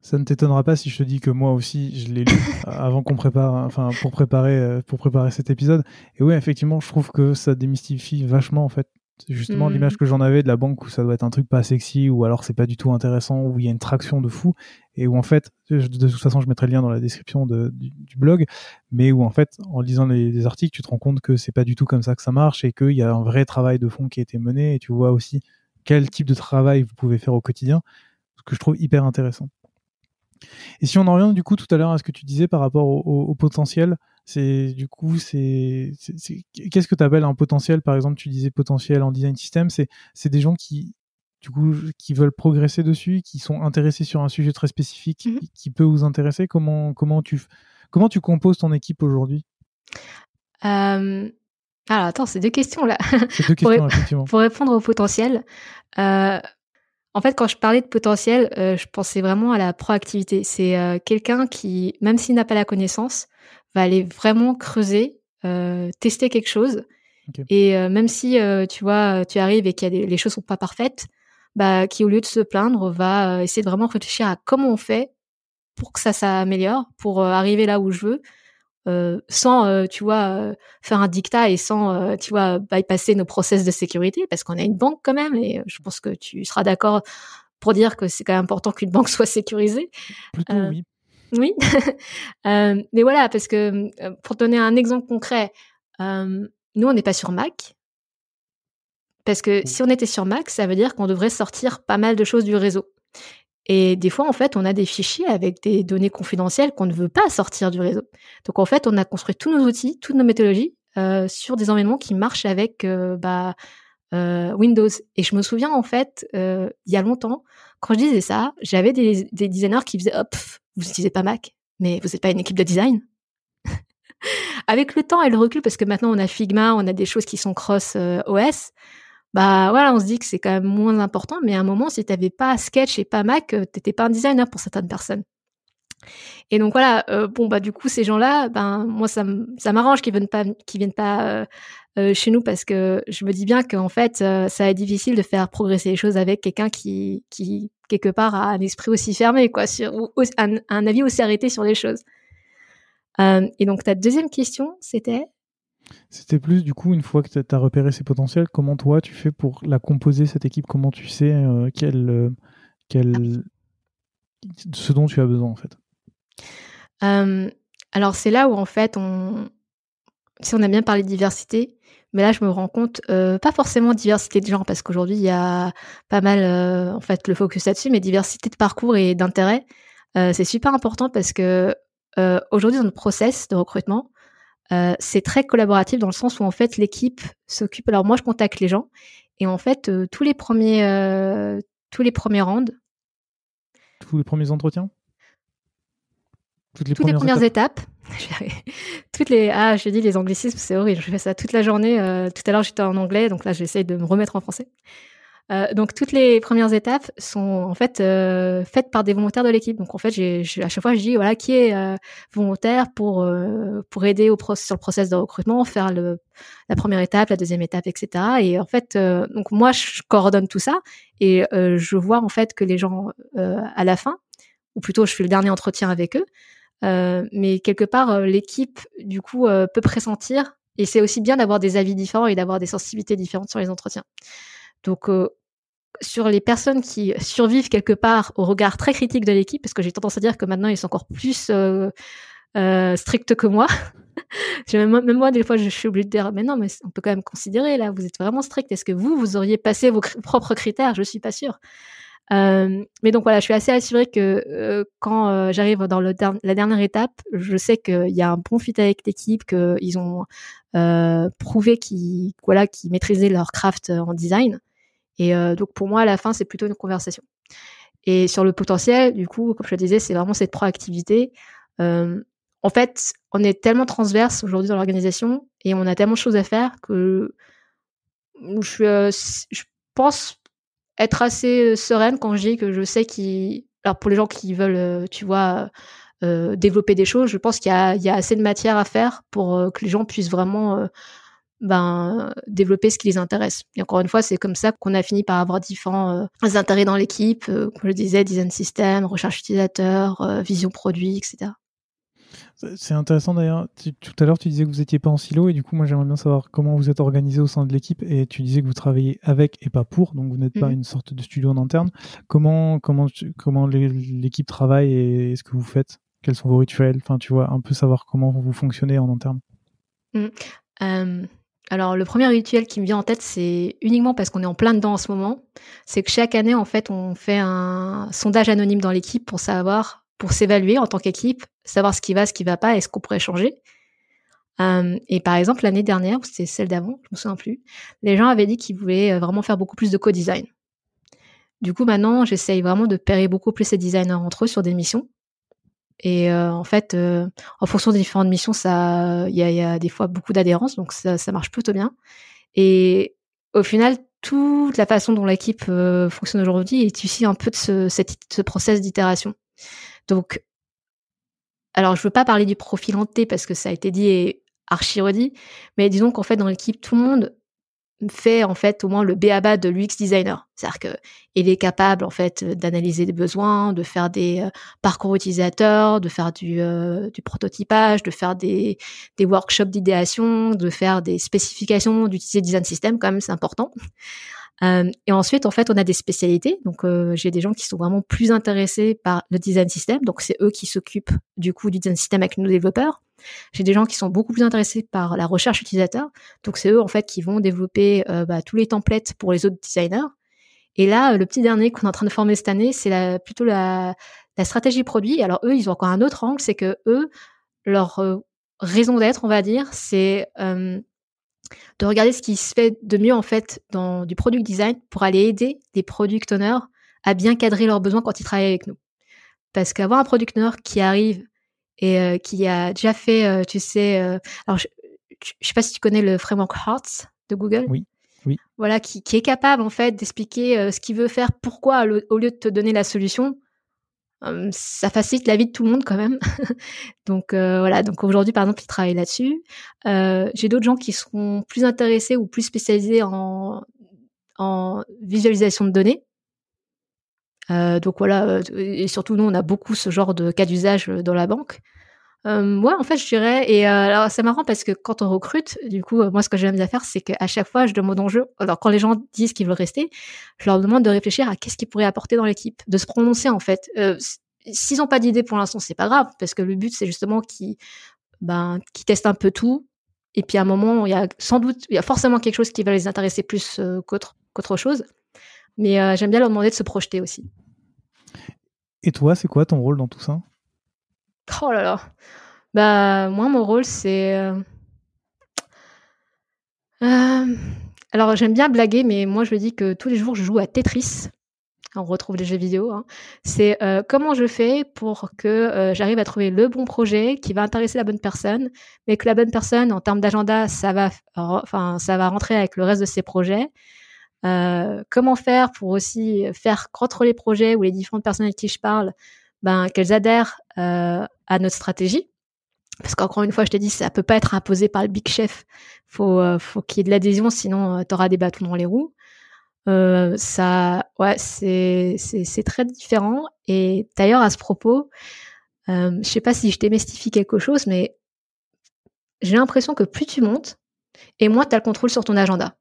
Ça ne t'étonnera pas si je te dis que moi aussi, je l'ai lu avant qu'on prépare, enfin, pour préparer, pour préparer cet épisode. Et oui, effectivement, je trouve que ça démystifie vachement, en fait, justement mm. l'image que j'en avais de la banque où ça doit être un truc pas sexy ou alors c'est pas du tout intéressant où il y a une traction de fou et où en fait de toute façon je mettrai le lien dans la description du, blog mais où en fait en lisant les, articles tu te rends compte que c'est pas du tout comme ça que ça marche et qu'il y a un vrai travail de fond qui a été mené et tu vois aussi quel type de travail vous pouvez faire au quotidien ce que je trouve hyper intéressant et si on en revient du coup tout à l'heure à ce que tu disais par rapport au potentiel c'est du coup, c'est qu'est-ce que tu appelles un potentiel? Par exemple, tu disais potentiel en design system, c'est c'est des gens qui du coup qui veulent progresser dessus, qui sont intéressés sur un sujet très spécifique mmh qui, peut vous intéresser. Comment comment tu comment tu composes ton équipe aujourd'hui? Alors attends, c'est deux questions là. deux questions, effectivement. Pour répondre au potentiel, euh, en fait, quand je parlais de potentiel, euh, je pensais vraiment à la proactivité. C'est euh, quelqu'un qui, même s'il n'a pas la connaissance, va aller vraiment creuser, euh, tester quelque chose. Et euh, même si euh, tu vois, tu arrives et que les choses sont pas parfaites, bah, qui au lieu de se plaindre, va essayer de vraiment réfléchir à comment on fait pour que ça s'améliore, pour arriver là où je veux, euh, sans, tu vois, faire un dictat et sans, tu vois, bypasser nos process de sécurité, parce qu'on a une banque quand même, et je pense que tu seras d'accord pour dire que c'est quand même important qu'une banque soit sécurisée. Plutôt oui. Oui, euh, mais voilà, parce que euh, pour donner un exemple concret, euh, nous on n'est pas sur Mac, Parce que si on était sur Mac, ça veut dire qu'on devrait sortir pas mal de choses du réseau. Et des fois, en fait, on a des fichiers avec des données confidentielles qu'on ne veut pas sortir du réseau. Donc, en fait, on a construit tous nos outils, toutes nos méthodologies euh, sur des environnements qui marchent avec euh, bah, euh, Windows. Et je me souviens, en fait, il y a longtemps, quand je disais ça, j'avais des, des, designers qui faisaient Hop, vous n'utilisez pas Mac, mais vous n'êtes pas une équipe de design Avec le temps et le recul, parce que maintenant on a Figma, on a des choses qui sont cross OS, bah voilà, on se dit que c'est quand même moins important, mais à un moment, si tu n'avais pas Sketch et pas Mac, euh, t'étais pas un designer pour certaines personnes. Et donc voilà, euh, bon bah du coup ces gens-là, ben moi ça m'arrange qu'ils viennent pas viennent pas euh, chez nous parce que je me dis bien qu'en fait ça va être difficile de faire progresser les choses avec quelqu'un qui qui quelque part a un esprit aussi fermé quoi, sur ou, un, un, avis aussi arrêté sur les choses. et donc ta deuxième question c'était? C'était plus, du coup, une fois que tu as repéré ses potentiels, comment toi tu fais pour la composer, cette équipe? Comment tu sais euh, quel, euh, quel... ce dont tu as besoin, en fait? Alors, c'est là où, en fait, on... si on a bien parlé de diversité, mais là, je me rends compte, euh, pas forcément diversité de genre, parce qu'aujourd'hui, il y a pas mal, en fait, le focus là-dessus, mais diversité de parcours et d'intérêt. c'est super important parce que aujourd'hui, dans le process de recrutement, euh, c'est très collaboratif dans le sens où en fait l'équipe s'occupe. Alors moi je contacte les gens et en fait euh, tous les premiers euh, tous les premiers rounds, tous les premiers entretiens, toutes les, premières, étapes. toutes les ah je dis les anglicismes c'est horrible. Je fais ça toute la journée. tout à l'heure j'étais en anglais donc là j'essaye de me remettre en français. Euh, donc toutes les premières étapes sont en fait euh, faites par des volontaires de l'équipe. Donc en fait, j'ai, à chaque fois, je dis voilà qui est euh, volontaire pour pour aider au sur le process de recrutement, faire le, la première étape, la deuxième étape, etc. Et en fait, donc moi, je coordonne tout ça et je vois en fait que les gens à la fin, ou plutôt, je fais le dernier entretien avec eux. Mais quelque part, l'équipe du coup peut pressentir. Et c'est aussi bien d'avoir des avis différents et d'avoir des sensibilités différentes sur les entretiens. Donc, sur les personnes qui survivent quelque part au regard très critique de l'équipe, parce que j'ai tendance à dire que maintenant ils sont encore plus euh, euh, stricts que moi. même, même, moi, des fois, je suis obligée de dire, mais non, mais on peut quand même considérer là, vous êtes vraiment strict. Est-ce que vous, vous auriez passé vos propres critères? Je suis pas sûre. Euh, mais donc voilà, je suis assez assurée que euh, quand euh, j'arrive dans la dernière étape, je sais qu'il y a un bon fit avec l'équipe, qu'ils ont prouvé qu'ils voilà, qu'ils maîtrisaient leur craft en design et donc pour moi, à la fin, c'est plutôt une conversation. Et sur le potentiel, du coup, comme je le disais, c'est vraiment cette proactivité. En fait, on est tellement transverse aujourd'hui dans l'organisation et on a tellement de choses à faire que je pense être assez sereine quand je dis que je sais qu'il. Alors pour les gens qui veulent, tu vois, euh, développer des choses, je pense qu'il y, a, assez de matière à faire pour que les gens puissent vraiment ben, développer ce qui les intéresse. Et encore une fois, c'est comme ça qu'on a fini par avoir différents euh, intérêts dans l'équipe, euh, comme je disais, design system, recherche utilisateur, euh, vision produit, etc. C'est intéressant d'ailleurs. Tout à l'heure, tu disais que vous n'étiez pas en silo et du coup, moi, j'aimerais bien savoir comment vous êtes organisé au sein de l'équipe. Et tu disais que vous travaillez avec et pas pour, donc vous n'êtes pas mmh. une sorte de studio en interne. Comment comment comment l'équipe travaille et ce que vous faites? Quels sont vos rituels? Enfin, tu vois, un peu savoir comment vous fonctionnez en interne. Mmh. Alors, le premier rituel qui me vient en tête, c'est uniquement parce qu'on est en plein dedans en ce moment. C'est que chaque année, en fait, on fait un sondage anonyme dans l'équipe pour savoir, pour s'évaluer en tant qu'équipe, savoir ce qui va, ce qui va pas et ce qu'on pourrait changer. Euh, et par exemple, l'année dernière, ou c'était celle d'avant, je me souviens plus, les gens avaient dit qu'ils voulaient euh, vraiment faire beaucoup plus de co-design. Du coup, maintenant, j'essaye vraiment de pairer beaucoup plus ces designers entre eux sur des missions et euh, en fait, en fonction des différentes missions, il y a, des fois beaucoup d'adhérence, donc ça, marche plutôt bien. Et au final, toute la façon dont l'équipe fonctionne aujourd'hui est issue un peu de ce, cette, ce process d'itération. Donc, alors je veux pas parler du profil hanté parce que ça a été dit et archi redit, mais disons qu'en fait dans l'équipe, tout le monde fait en fait au moins le béaba de l'UX designer. C'est-à-dire qu'il est capable en fait d'analyser des besoins, de faire des euh, parcours utilisateurs, de faire du, euh, du prototypage, de faire des, des workshops d'idéation, de faire des spécifications, d'utiliser design system quand même, c'est important. Euh, et ensuite, en fait, on a des spécialités. Donc, j'ai des gens qui sont vraiment plus intéressés par le design system. Donc, c'est eux qui s'occupent du coup du design system avec nos développeurs. J'ai des gens qui sont beaucoup plus intéressés par la recherche utilisateur. Donc c'est eux en fait qui vont développer bah, tous les templates pour les autres designers. Et là, le petit dernier qu'on est en train de former cette année, c'est plutôt la, la stratégie produit. Alors eux, ils ont encore un autre angle, c'est que eux, leur raison d'être, on va dire, c'est de regarder ce qui se fait de mieux en fait dans du product design pour aller aider des product owners à bien cadrer leurs besoins quand ils travaillent avec nous. Parce qu'avoir un product owner qui arrive et euh, qui a déjà fait, euh, tu sais, euh, alors je, je, sais pas si tu connais le framework Hearts de Google. Oui. Oui. Voilà, qui, qui est capable en fait d'expliquer ce qu'il veut faire, pourquoi au lieu de te donner la solution, ça facilite la vie de tout le monde quand même. donc voilà, donc aujourd'hui par exemple, ils travaillent là-dessus. J'ai d'autres gens qui seront plus intéressés ou plus spécialisés en, en visualisation de données. Euh, donc voilà, et surtout nous on a beaucoup ce genre de cas d'usage dans la banque. Euh, ouais, en fait, je dirais. Et euh, alors, c'est marrant parce que quand on recrute, du coup, moi, ce que j'aime bien faire, c'est qu'à chaque fois, je demande en jeu. Alors, quand les gens disent qu'ils veulent rester, je leur demande de réfléchir à qu'est-ce qu'ils pourraient apporter dans l'équipe, de se prononcer en fait. Euh, S'ils n'ont pas d'idée pour l'instant, c'est pas grave parce que le but, c'est justement qu'ils, ben, qu'ils testent un peu tout. Et puis à un moment, il y a sans doute, il y a forcément quelque chose qui va les intéresser plus euh, qu'autre qu'autre chose. Mais euh, j'aime bien leur demander de se projeter aussi. Et toi, c'est quoi ton rôle dans tout ça? Oh là là. Bah, moi, mon rôle, c'est. Euh, euh, alors, j'aime bien blaguer, mais moi, je me dis que tous les jours, je joue à Tetris. On retrouve les jeux vidéo. Hein. C'est euh, comment je fais pour que j'arrive à trouver le bon projet qui va intéresser la bonne personne, mais que la bonne personne, en termes d'agenda, ça va, rentrer avec le reste de ses projets. comment faire pour aussi faire qu'entre les projets ou les différentes personnes avec qui je parle, ben, qu'elles adhèrent à notre stratégie. Parce qu'encore une fois, je t'ai dit, ça peut pas être imposé par le big chef. Faut, euh, faut qu'il y ait de l'adhésion, sinon euh, tu auras des bâtons dans les roues. Euh, ça, ouais, c'est, très différent. Et d'ailleurs, à ce propos, euh, je sais pas si je démystifie quelque chose, mais j'ai l'impression que plus tu montes, et moins tu as le contrôle sur ton agenda.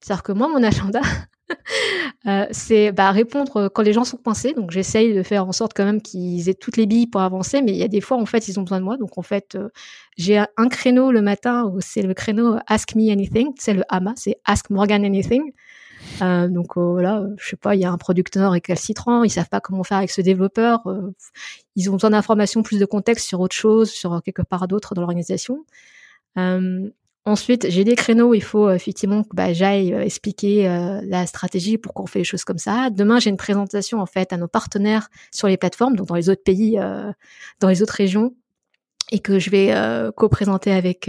C'est-à-dire que moi, mon agenda, euh, c'est bah, répondre quand les gens sont coincés. Donc, j'essaye de faire en sorte quand même qu'ils aient toutes les billes pour avancer. Mais il y a des fois, en fait, ils ont besoin de moi. Donc, en fait, euh, j'ai un créneau le matin où c'est le créneau Ask Me Anything. C'est le AMA, c'est Ask Morgan Anything. Euh, donc voilà, je sais pas, il y a un producteur récalcitrant, ils savent pas comment faire avec ce développeur, ils ont besoin d'informations, plus de contexte sur autre chose, sur quelque part d'autre dans l'organisation. Ensuite, j'ai des créneaux où il faut effectivement que bah, j'aille euh, expliquer euh, la stratégie, pourquoi on fait les choses comme ça. Demain, j'ai une présentation en fait à nos partenaires sur les plateformes, donc dans les autres pays, euh, dans les autres régions, et que je vais co-présenter avec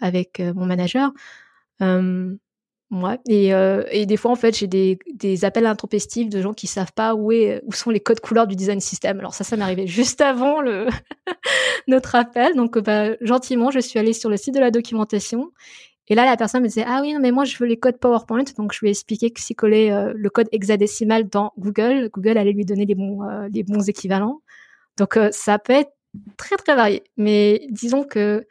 avec mon manager. Ouais. Et, euh, et des fois, en fait, j'ai des, des appels intempestifs de gens qui savent pas où, est, où sont les codes couleurs du design system. Alors ça, ça m'est arrivé juste avant le notre appel. Donc, bah, gentiment, je suis allée sur le site de la documentation. Et là, la personne me disait, ah oui, non, mais moi, je veux les codes PowerPoint. Donc, je lui ai expliqué que si collait euh, le code hexadécimal dans Google, Google allait lui donner les bons, euh, les bons équivalents. Donc, euh, ça peut être très, très varié. Mais disons que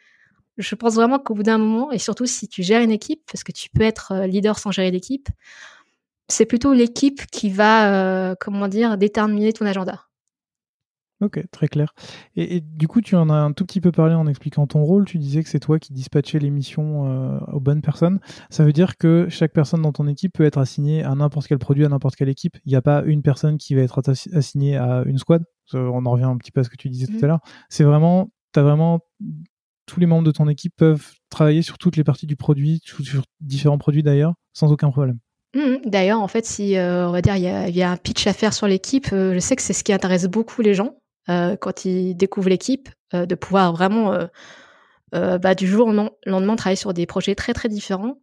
je pense vraiment qu'au bout d'un moment, et surtout si tu gères une équipe, parce que tu peux être euh, leader sans gérer l'équipe, c'est plutôt l'équipe qui va, euh, comment dire, déterminer ton agenda. Ok, très clair. Et, du coup, tu en as un tout petit peu parlé en expliquant ton rôle. Tu disais que c'est toi qui dispatchais les missions euh, aux bonnes personnes. Ça veut dire que chaque personne dans ton équipe peut être assignée à n'importe quel produit, à n'importe quelle équipe. Il n'y a pas une personne qui va être assignée à une squad. On en revient un petit peu à ce que tu disais tout mmh. à l'heure. C'est vraiment, tu as vraiment tous les membres de ton équipe peuvent travailler sur toutes les parties du produit, sur différents produits d'ailleurs, sans aucun problème. Mmh, d'ailleurs, en fait, si euh, on va dire il y, a, un pitch à faire sur l'équipe, euh, je sais que c'est ce qui intéresse beaucoup les gens euh, quand ils découvrent l'équipe, de pouvoir vraiment bah, du jour au lendemain travailler sur des projets très très différents.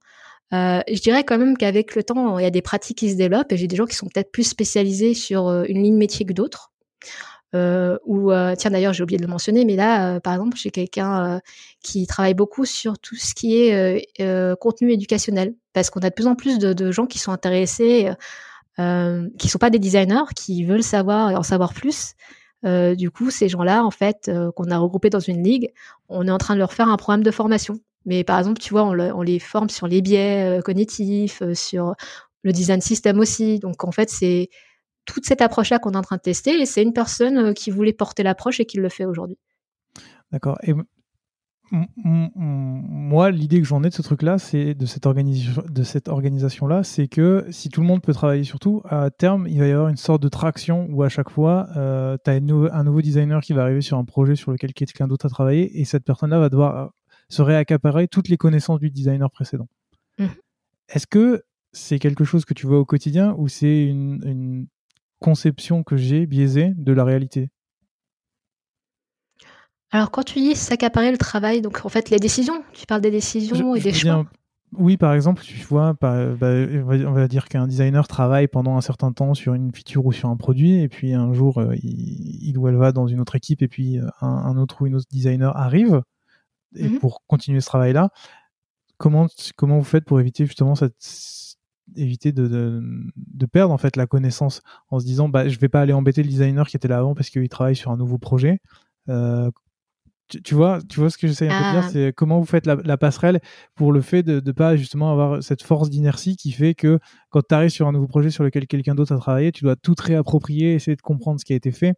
je dirais quand même qu'avec le temps, il y a des pratiques qui se développent et j'ai des gens qui sont peut-être plus spécialisés sur une ligne métier que d'autres. Euh, ou euh, tiens d'ailleurs j'ai oublié de le mentionner, mais là euh, par exemple j'ai quelqu'un euh, qui travaille beaucoup sur tout ce qui est contenu éducationnel, parce qu'on a de plus en plus de, de gens qui sont intéressés, qui sont pas des designers, qui veulent savoir en savoir plus. du coup ces gens-là en fait qu'on a regroupés dans une ligue, on est en train de leur faire un programme de formation. Mais par exemple tu vois on, les forme sur les biais cognitifs, sur le design system aussi. Donc en fait c'est toute cette approche-là qu'on est en train de tester. Et c'est une personne euh, qui voulait porter l'approche et qui le fait aujourd'hui. D'accord. Et moi, l'idée que j'en ai de ce truc-là, c'est de cette organisation, de cette organisation-là, c'est que si tout le monde peut travailler sur tout, à terme, il va y avoir une sorte de traction où à chaque fois, euh, tu as un nouveau designer qui va arriver sur un projet sur lequel quelqu'un d'autre a travaillé, et cette personne-là va devoir euh, se réaccaparer toutes les connaissances du designer précédent. Mmh. Est-ce que c'est quelque chose que tu vois au quotidien ou c'est une conception que j'ai biaisée de la réalité alors, quand tu dis s'accaparer le travail, donc en fait les décisions, tu parles des décisions et des choix. oui, par exemple, tu vois, bah, on va dire qu'un designer travaille pendant un certain temps sur une feature ou sur un produit, et puis un jour, euh, il, ou elle va dans une autre équipe, et puis euh, un, autre ou une autre designer arrive et mmh pour continuer ce travail-là. Comment, comment vous faites pour éviter justement cette éviter de, de, perdre en fait la connaissance en se disant bah je vais pas aller embêter le designer qui était là avant parce qu'il travaille sur un nouveau projet euh, tu, vois, tu vois ce que j'essaie de dire, ah. c'est comment vous faites la, passerelle pour le fait de ne pas justement avoir cette force d'inertie qui fait que quand tu arrives sur un nouveau projet sur lequel quelqu'un d'autre a travaillé, tu dois tout réapproprier, essayer de comprendre ce qui a été fait.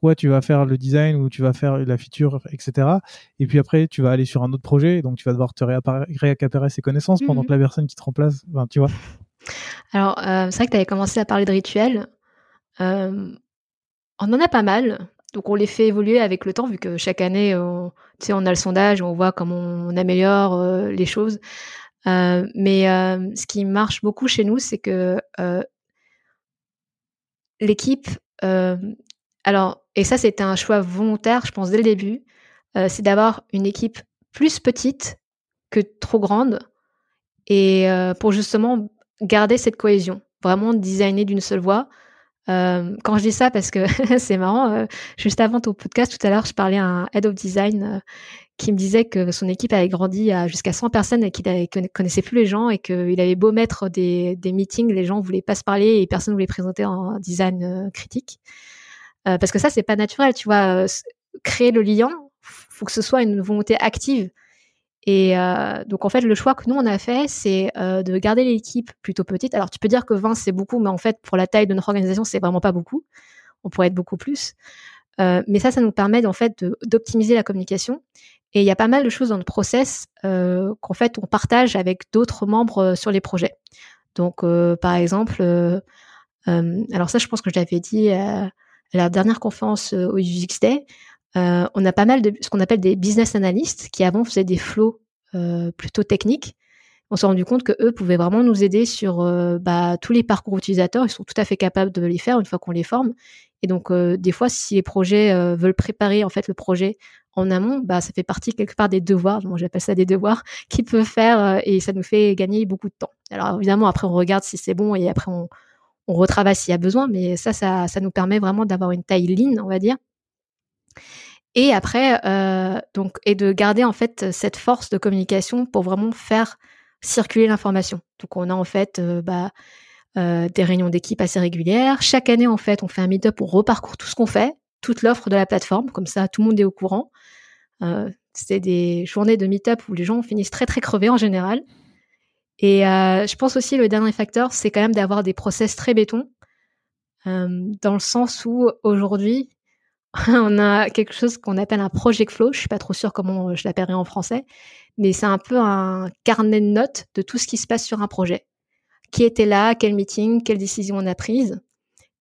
Toi, tu vas faire le design ou tu vas faire la feature, etc. Et puis après, tu vas aller sur un autre projet, donc tu vas devoir te réaccaparer ses connaissances pendant que mhm. la personne qui te remplace, enfin, tu vois. Alors, euh, c'est vrai que tu avais commencé à parler de rituels. Euh, on en a pas mal. Donc on les fait évoluer avec le temps, vu que chaque année, on, on a le sondage, on voit comment on améliore euh, les choses. Euh, mais euh, ce qui marche beaucoup chez nous, c'est que l'équipe, alors, et ça c'était un choix volontaire, je pense, dès le début, c'est d'avoir une équipe plus petite que trop grande, et pour justement garder cette cohésion, vraiment designer d'une seule voix. Euh, quand je dis ça, parce que c'est marrant, euh, juste avant ton podcast tout à l'heure, je parlais à un head of design euh, qui me disait que son équipe avait grandi à jusqu'à 100 personnes et qu'il ne connaissait plus les gens et qu'il avait beau mettre des, des, meetings, les gens voulaient pas se parler et personne voulait présenter en design critique. parce que ça, c'est pas naturel, tu vois. créer le lien, faut que ce soit une volonté active. Et euh, donc en fait, le choix que nous on a fait, c'est euh, de garder l'équipe plutôt petite. Alors tu peux dire que 20 c'est beaucoup, mais en fait pour la taille de notre organisation, c'est vraiment pas beaucoup. On pourrait être beaucoup plus. Euh, mais ça, ça nous permet en d'optimiser la communication. Et il y a pas mal de choses dans le process qu'en fait on partage avec d'autres membres sur les projets. Donc par exemple, alors ça je pense que je l'avais dit à la dernière conférence au UX Day, euh, on a pas mal de ce qu'on appelle des business analysts qui avant faisaient des flows euh, plutôt techniques. On s'est rendu compte que eux pouvaient vraiment nous aider sur euh, bah, tous les parcours utilisateurs. Ils sont tout à fait capables de les faire une fois qu'on les forme. Et donc des fois, si les projets veulent préparer en fait le projet en amont, bah ça fait partie quelque part des devoirs. Moi, j'appelle ça des devoirs qu'ils peuvent faire et ça nous fait gagner beaucoup de temps. Alors évidemment, après on regarde si c'est bon et après on, retravaille s'il y a besoin. Mais ça, ça, ça nous permet vraiment d'avoir une taille lean, on va dire et après, euh, donc, et de garder en fait cette force de communication pour vraiment faire circuler l'information. Donc, on a en fait euh, bah, euh, des réunions d'équipe assez régulières. Chaque année, en fait, on fait un meet-up, on reparcourt tout ce qu'on fait, toute l'offre de la plateforme, comme ça, tout le monde est au courant. c'est des journées de meet-up où les gens finissent très très crevés en général. Et je pense aussi le dernier facteur, c'est quand même d'avoir des process très béton, dans le sens où aujourd'hui, on a quelque chose qu'on appelle un project flow. Je suis pas trop sûre comment je l'appellerai en français, mais c'est un peu un carnet de notes de tout ce qui se passe sur un projet. Qui était là, quel meeting, quelle décision on a prise.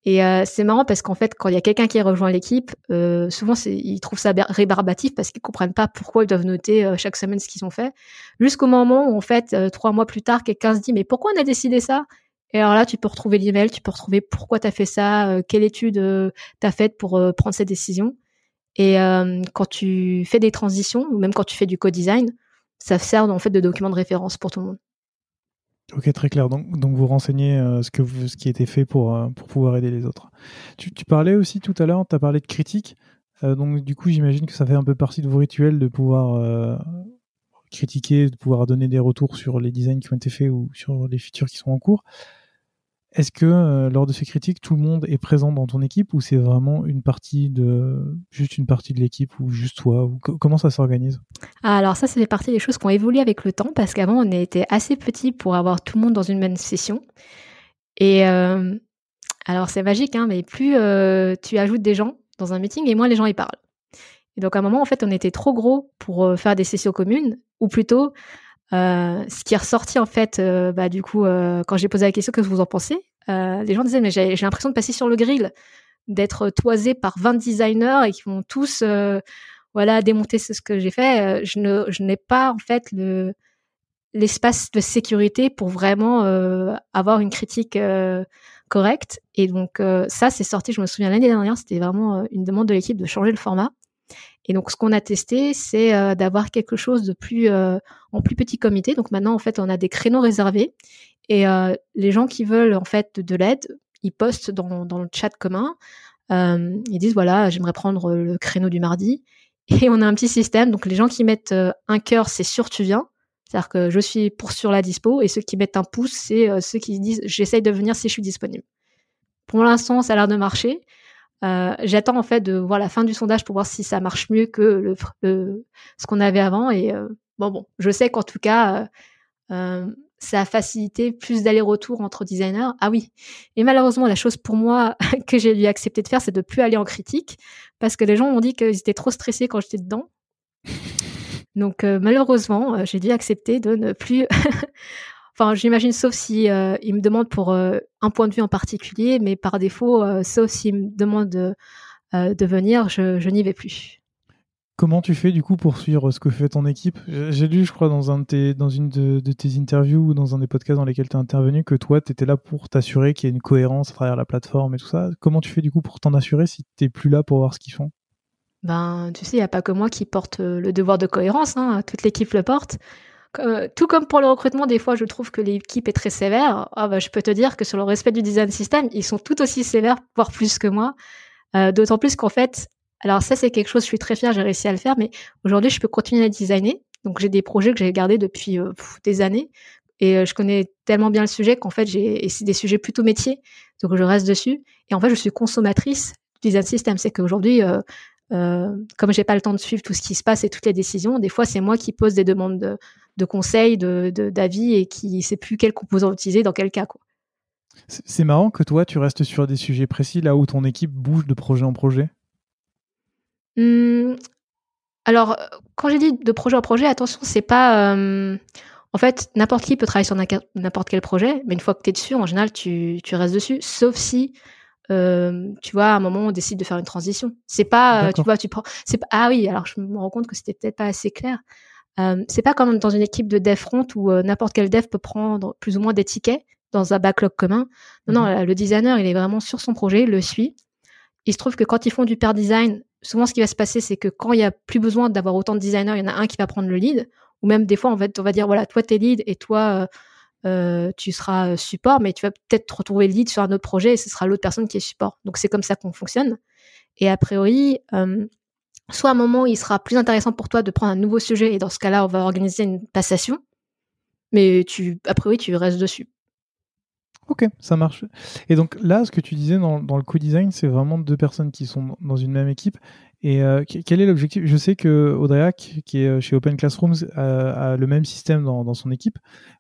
Et euh, c'est marrant parce qu'en fait, quand il y a quelqu'un qui rejoint l'équipe, euh, souvent ils trouvent ça rébarbatif parce qu'ils comprennent pas pourquoi ils doivent noter euh, chaque semaine ce qu'ils ont fait. Jusqu'au moment où en fait, trois mois plus tard, quelqu'un se dit mais pourquoi on a décidé ça? Et alors là, tu peux retrouver l'email, tu peux retrouver pourquoi tu as fait ça, euh, quelle étude euh, tu as faite pour euh, prendre cette décision. Et quand tu fais des transitions, ou même quand tu fais du co-design, ça sert en fait de document de référence pour tout le monde. Ok, très clair. Donc, donc vous renseignez ce, que vous, ce qui été fait pour, pour pouvoir aider les autres. Tu, tu parlais aussi tout à l'heure, tu as parlé de critique. donc du coup, j'imagine que ça fait un peu partie de vos rituels de pouvoir critiquer, de pouvoir donner des retours sur les designs qui ont été faits ou sur les features qui sont en cours. Est-ce que euh, lors de ces critiques, tout le monde est présent dans ton équipe ou c'est vraiment une partie de juste une partie de l'équipe ou juste toi ou Comment ça s'organise? Alors ça, c'est fait partie des choses qui ont évolué avec le temps parce qu'avant on était assez petit pour avoir tout le monde dans une même session. Et euh, alors c'est magique, hein, mais plus euh, tu ajoutes des gens dans un meeting et moins les gens y parlent. Et donc à un moment, en fait, on était trop gros pour faire des sessions communes, ou plutôt, ce qui est ressorti en fait, bah, du coup, quand j'ai posé la question, qu'est-ce que vous en pensez Les gens disaient, mais j'ai l'impression de passer sur le grill, d'être toisé par 20 designers et qui vont tous, voilà, démonter ce que j'ai fait. je ne, je n'ai pas en fait le l'espace de sécurité pour vraiment avoir une critique correcte. Et donc ça, c'est sorti, je me souviens l'année dernière, c'était vraiment une demande de l'équipe de changer le format. Et donc, ce qu'on a testé, c'est euh, d'avoir quelque chose de plus euh, en plus petit comité. Donc maintenant, en fait, on a des créneaux réservés et euh, les gens qui veulent en fait de l'aide, ils postent dans, le chat commun. ils disent voilà, j'aimerais prendre le créneau du mardi. Et on a un petit système. Donc les gens qui mettent un cœur, c'est sûr tu viens. C'est-à-dire que je suis pour sur la dispo. Et ceux qui mettent un pouce, c'est ceux qui disent j'essaye de venir si je suis disponible. Pour l'instant, ça a l'air de marcher. Euh, j'attends en fait de voir la fin du sondage pour voir si ça marche mieux que le, ce qu'on avait avant. Et euh, bon, bon, je sais qu'en tout cas, euh, ça a facilité plus d'aller-retour entre designers. Ah oui. Et malheureusement, la chose pour moi que j'ai dû accepter de faire, c'est de plus aller en critique parce que les gens m'ont dit qu'ils étaient trop stressés quand j'étais dedans. Donc malheureusement, j'ai dû accepter de ne plus Enfin, j'imagine, sauf si euh, il me demande pour euh, un point de vue en particulier, mais par défaut, euh, sauf s'il me demande de, de venir, je, je n'y vais plus. Comment tu fais du coup pour suivre ce que fait ton équipe? J'ai lu, je crois, dans, un de tes, dans une de, tes interviews ou dans un des podcasts dans lesquels tu as intervenu que toi, tu étais là pour t'assurer qu'il y ait une cohérence à travers la plateforme et tout ça. Comment tu fais du coup pour t'en assurer si tu n'es plus là pour voir ce qu'ils font? Ben, tu sais, il n'y a pas que moi qui porte le devoir de cohérence, hein. toute l'équipe le porte. Euh, tout comme pour le recrutement, des fois, je trouve que l'équipe est très sévère. Ah, bah, je peux te dire que sur le respect du design system, ils sont tout aussi sévères, voire plus que moi. Euh, d'autant plus qu'en fait, alors ça, c'est quelque chose, je suis très fière, j'ai réussi à le faire, mais aujourd'hui, je peux continuer à designer. Donc, j'ai des projets que j'ai gardés depuis euh, des années. Et je connais tellement bien le sujet qu'en fait, j'ai, des sujets plutôt métiers. Donc, je reste dessus. Et en fait, je suis consommatrice du design system. C'est qu'aujourd'hui, euh, comme j'ai pas le temps de suivre tout ce qui se passe et toutes les décisions, des fois c'est moi qui pose des demandes de, de conseils, de, d'avis et qui sait plus quel composant utiliser dans quel cas. Quoi. C'est marrant que toi tu restes sur des sujets précis là où ton équipe bouge de projet en projet. Mmh, alors quand j'ai dit de projet en projet, attention, c'est pas euh, en fait, n'importe qui peut travailler sur n'importe quel projet, mais une fois que tu es dessus, en général, tu, tu restes dessus, sauf si euh, tu vois, à un moment, on décide de faire une transition. C'est pas, euh, tu vois, tu prends, c'est ah oui, alors je me rends compte que c'était peut-être pas assez clair. Euh, c'est pas comme dans une équipe de dev front où euh, n'importe quel dev peut prendre plus ou moins des tickets dans un backlog commun. Non, non, mhm. le designer, il est vraiment sur son projet, il le suit. Il se trouve que quand ils font du pair design, souvent ce qui va se passer, c'est que quand il y a plus besoin d'avoir autant de designers, il y en a un qui va prendre le lead. Ou même des fois, on va, on va dire, voilà, toi t'es lead et toi, euh, tu seras euh, support, mais tu vas peut-être retrouver le lead sur un autre projet et ce sera l'autre personne qui est support. Donc c'est comme ça qu'on fonctionne. Et a priori, euh, soit à un moment il sera plus intéressant pour toi de prendre un nouveau sujet et dans ce cas-là on va organiser une passation, mais tu, a priori tu restes dessus. Ok, ça marche. Et donc là, ce que tu disais dans, le co-design, c'est vraiment deux personnes qui sont dans une même équipe et euh, quel est l'objectif? Je sais que Audreac, qui est euh, chez Open Classrooms, a, le même système dans, son équipe,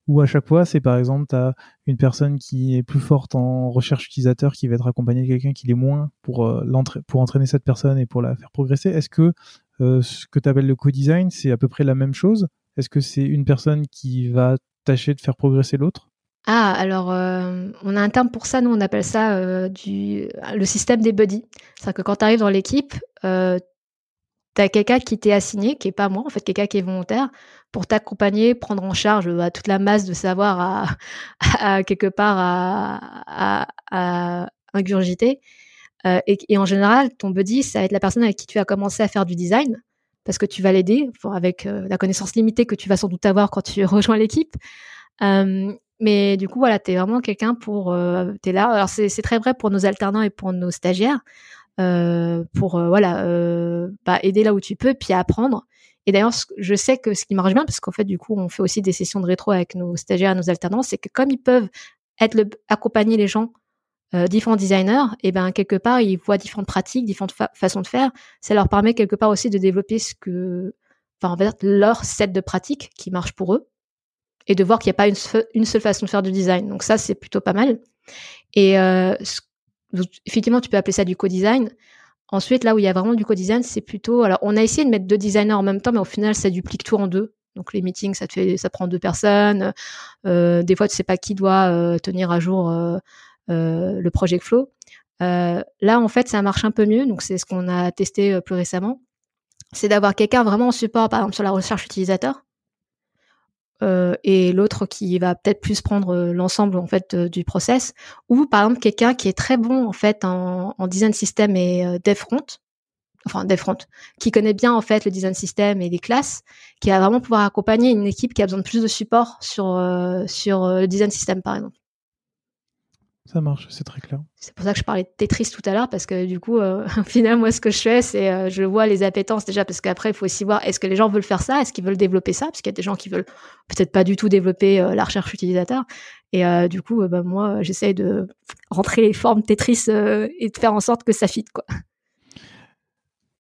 où à chaque fois, c'est par exemple, tu as une personne qui est plus forte en recherche utilisateur qui va être accompagnée de quelqu'un qui l'est moins pour, euh, pour entraîner cette personne et pour la faire progresser. Est-ce que ce que tu appelles le co-design, c'est à peu près la même chose? Est-ce que c'est une personne qui va tâcher de faire progresser l'autre? Ah, alors on a un terme pour ça, nous on appelle ça du, le système des buddies. C'est-à-dire que quand tu arrives dans l'équipe, euh, tu as quelqu'un qui t'est assigné, qui est pas moi, en fait, quelqu'un qui est volontaire, pour t'accompagner, prendre en charge euh, toute la masse de savoir à, quelque part à, ingurgiter. Euh, et, en général, ton buddy, ça va être la personne avec qui tu as commencé à faire du design, parce que tu vas l'aider, avec la connaissance limitée que tu vas sans doute avoir quand tu rejoins l'équipe. Mais du coup, voilà, tu es vraiment quelqu'un pour... tu es là. Alors, c'est très vrai pour nos alternants et pour nos stagiaires. Euh, pour euh, voilà euh, bah, aider là où tu peux, puis apprendre. Et d'ailleurs, je sais que ce qui marche bien, parce qu'en fait, du coup, on fait aussi des sessions de rétro avec nos stagiaires et nos alternants, c'est que comme ils peuvent être accompagner les gens, différents designers, et ben quelque part, ils voient différentes pratiques, différentes façons de faire. Ça leur permet quelque part aussi de développer ce que, enfin, en leur set de pratiques qui marche pour eux, et de voir qu'il n'y a pas une, seule façon de faire du design. Donc ça, c'est plutôt pas mal. Et ce effectivement, tu peux appeler ça du co-design. Ensuite, là où il y a vraiment du co-design, c'est plutôt. Alors, on a essayé de mettre deux designers en même temps, mais au final, ça duplique tout en deux. Donc, les meetings, ça, te fait, ça prend deux personnes. Euh, des fois, tu sais pas qui doit euh, tenir à jour euh, le project flow. là, en fait, ça marche un peu mieux. Donc, c'est ce qu'on a testé plus récemment. C'est d'avoir quelqu'un vraiment en support, par exemple, sur la recherche utilisateur. Euh, et l'autre qui va peut-être plus prendre l'ensemble en fait du process. Ou par exemple quelqu'un qui est très bon en fait en, design system et euh, dev front enfin dev front qui connaît bien en fait le design system et les classes qui va vraiment pouvoir accompagner une équipe qui a besoin de plus de support sur euh, sur le design system par exemple ça marche, c'est très clair. C'est pour ça que je parlais de Tetris tout à l'heure, parce que du coup, euh, au final, moi, ce que je fais, c'est euh, je vois les appétences déjà, parce qu'après, il faut aussi voir est-ce que les gens veulent faire ça, est-ce qu'ils veulent développer ça, parce qu'il y a des gens qui veulent peut-être pas du tout développer euh, la recherche utilisateur. Et du coup, bah, moi, j'essaie de rentrer les formes Tetris et de faire en sorte que ça fitte, quoi.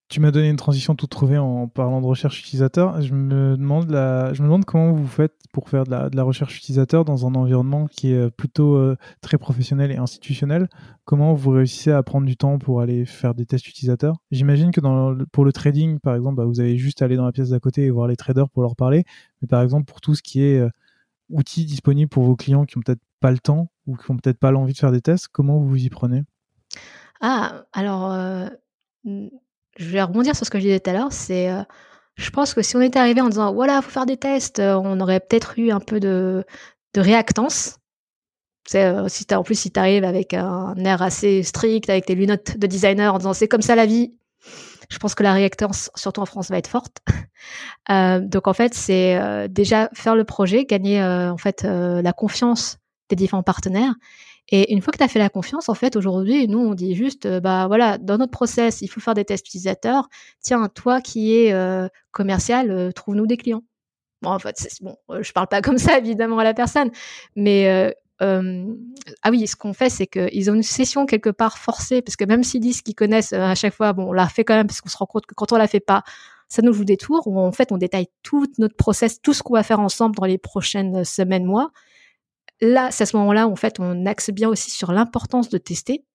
Tu m'as donné une transition toute trouvée en parlant de recherche utilisateur. Je me demande, je me demande comment vous faites pour faire de la, recherche utilisateur dans un environnement qui est plutôt euh, très professionnel et institutionnel. Comment vous réussissez à prendre du temps pour aller faire des tests utilisateurs? J'imagine que pour le trading, par exemple, bah, vous avez juste à aller dans la pièce d'à côté et voir les traders pour leur parler. Mais par exemple, pour tout ce qui est euh, outils disponibles pour vos clients qui ont peut-être pas le temps ou qui ont peut-être pas l'envie de faire des tests, comment vous vous y prenez? Ah, alors... Euh, je vais rebondir sur ce que je disais tout à l'heure, c'est, euh, je pense que si on était arrivé en disant, voilà, faut faire des tests, euh, on aurait peut-être eu un peu de, réactance. C'est, euh, en plus, si tu arrives avec un air assez strict, avec tes lunettes de designer en disant, c'est comme ça la vie, je pense que la réactance, surtout en France, va être forte. donc en fait, c'est déjà faire le projet, gagner en fait la confiance des différents partenaires et une fois que tu as fait la confiance, en fait, aujourd'hui, nous, on dit juste, euh, bah voilà, dans notre process, il faut faire des tests utilisateurs. Tiens, toi qui es euh, commercial, euh, trouve-nous des clients. Bon, en fait, bon, je parle pas comme ça, évidemment, à la personne, mais ah oui, ce qu'on fait, c'est qu'ils ont une session quelque part forcée, parce que même s'ils disent qu'ils connaissent à chaque fois, bon, on l'a fait quand même, parce qu'on se rend compte que quand on la fait pas, ça nous joue des tours, où en fait, on détaille tout notre process, tout ce qu'on va faire ensemble dans les prochaines semaines, mois là, c'est à ce moment-là où en fait on axe bien aussi sur l'importance de tester.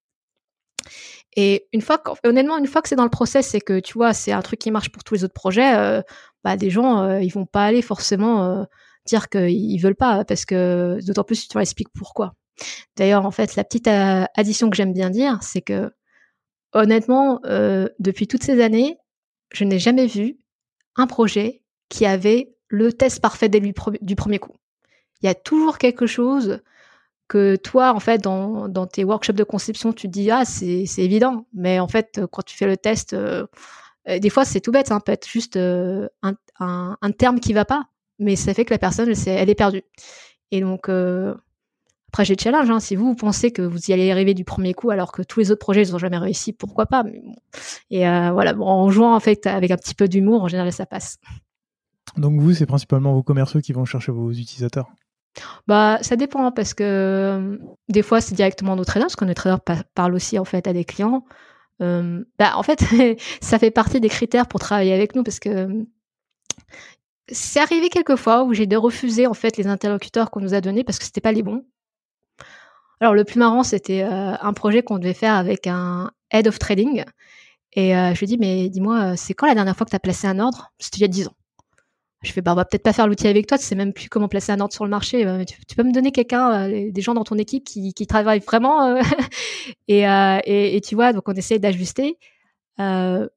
Et une fois, honnêtement, une fois que c'est dans le process, c'est que tu vois, c'est un truc qui marche pour tous les autres projets. Euh, bah, des gens, euh, ils vont pas aller forcément euh, dire qu'ils veulent pas, parce que d'autant plus si tu leur expliques pourquoi. D'ailleurs, en fait, la petite addition que j'aime bien dire, c'est que honnêtement, depuis toutes ces années, je n'ai jamais vu un projet qui avait le test parfait dès du premier coup il y a toujours quelque chose que toi, en fait, dans, tes workshops de conception, tu te dis, ah, c'est évident. Mais en fait, quand tu fais le test, euh, euh, des fois, c'est tout bête. Ça hein, peut être juste euh, un, un, terme qui va pas. Mais ça fait que la personne, elle, est perdue. Et donc, après, j'ai challenge. Hein, si vous, vous pensez que vous y allez arriver du premier coup, alors que tous les autres projets, ils n'ont jamais réussi, pourquoi pas? Et voilà, en jouant en fait avec un petit peu d'humour, en général, ça passe. Donc vous, c'est principalement vos commerciaux qui vont chercher vos utilisateurs? Bah, ça dépend parce que euh, des fois c'est directement nos traders, parce que nos traders parlent aussi en fait à des clients. Euh, bah, en fait, ça fait partie des critères pour travailler avec nous parce que c'est arrivé quelques fois où j'ai dû refuser en fait les interlocuteurs qu'on nous a donnés parce que c'était pas les bons. Alors le plus marrant c'était euh, un projet qu'on devait faire avec un head of trading et je lui dis mais dis-moi c'est quand la dernière fois que tu as placé un ordre? C'était il y a 10 ans. Je fais, bah, on va peut-être pas faire l'outil avec toi, tu sais même plus comment placer un ordre sur le marché. Euh, tu, peux me donner quelqu'un, euh, des gens dans ton équipe qui, qui travaillent vraiment. Euh, et, et, et, tu vois, donc on essaie d'ajuster.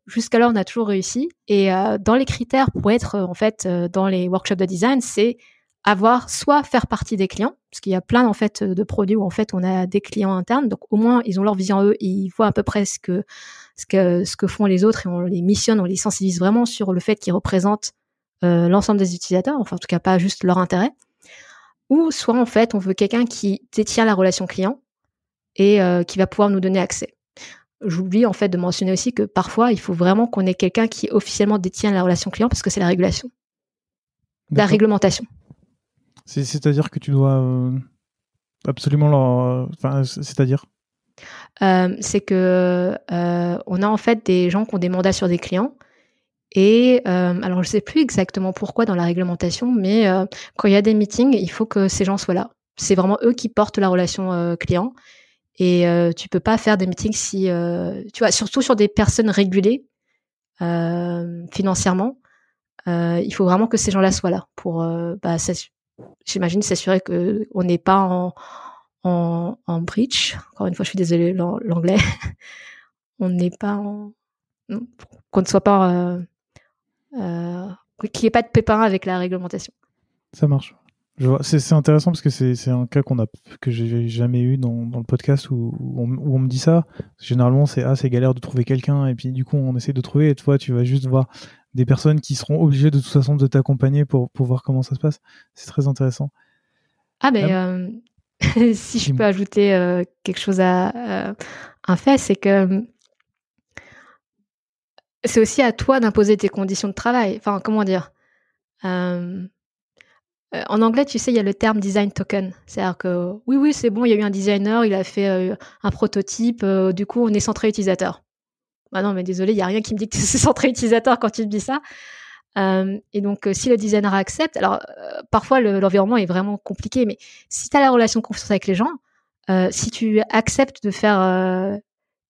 Jusqu'alors, on a toujours réussi. Et dans les critères pour être en fait dans les workshops de design, c'est avoir soit faire partie des clients, parce qu'il y a plein en fait de produits où en fait on a des clients internes, donc au moins ils ont leur vision eux, ils voient à peu près ce que ce que ce que font les autres et on les missionne, on les sensibilise vraiment sur le fait qu'ils représentent euh, l'ensemble des utilisateurs, enfin en tout cas pas juste leur intérêt, ou soit en fait on veut quelqu'un qui détient la relation client et euh, qui va pouvoir nous donner accès. J'oublie en fait de mentionner aussi que parfois il faut vraiment qu'on ait quelqu'un qui officiellement détient la relation client parce que c'est la régulation, la réglementation. C'est-à-dire que tu dois euh, absolument leur, enfin, c'est-à-dire? c'est que on a en fait des gens qui ont des mandats sur des clients et euh, alors, je ne sais plus exactement pourquoi dans la réglementation, mais euh, quand il y a des meetings, il faut que ces gens soient là. C'est vraiment eux qui portent la relation euh, client. Et euh, tu peux pas faire des meetings si, euh, tu vois, surtout sur des personnes régulées euh, financièrement, il faut vraiment que ces gens-là soient là pour, bah, j'imagine, s'assurer que on n'est pas en, en, en breach. Encore une fois, je suis désolée l'anglais. on n'est pas en, qu'on ne soit pas, euh, qu'il n'y ait pas de pépin avec la réglementation. Ça marche. C'est intéressant parce que c'est un cas qu'on a que j'ai jamais eu dans, dans, le podcast où, où, on, me dit ça. Généralement, c'est ah c'est galère de trouver quelqu'un et puis du coup on essaie de trouver et toi tu vas juste voir des personnes qui seront obligées de toute façon de t'accompagner pour, pour voir comment ça se passe. C'est très intéressant. Ah mais euh, si je peux ajouter euh, quelque chose à un fait, c'est que c'est aussi à toi d'imposer tes conditions de travail. Enfin comment dire. Euh, euh, en anglais, tu sais, il y a le terme design token. C'est-à-dire que oui, oui, c'est bon, il y a eu un designer, il a fait euh, un prototype, du coup, on est centré utilisateur. Bah non, mais désolé, il n'y a rien qui me dit que c'est centré utilisateur quand tu me dis ça. et donc, si le designer accepte, alors parfois l'environnement est vraiment compliqué, mais si tu as la relation de confiance avec les gens, si tu acceptes de faire,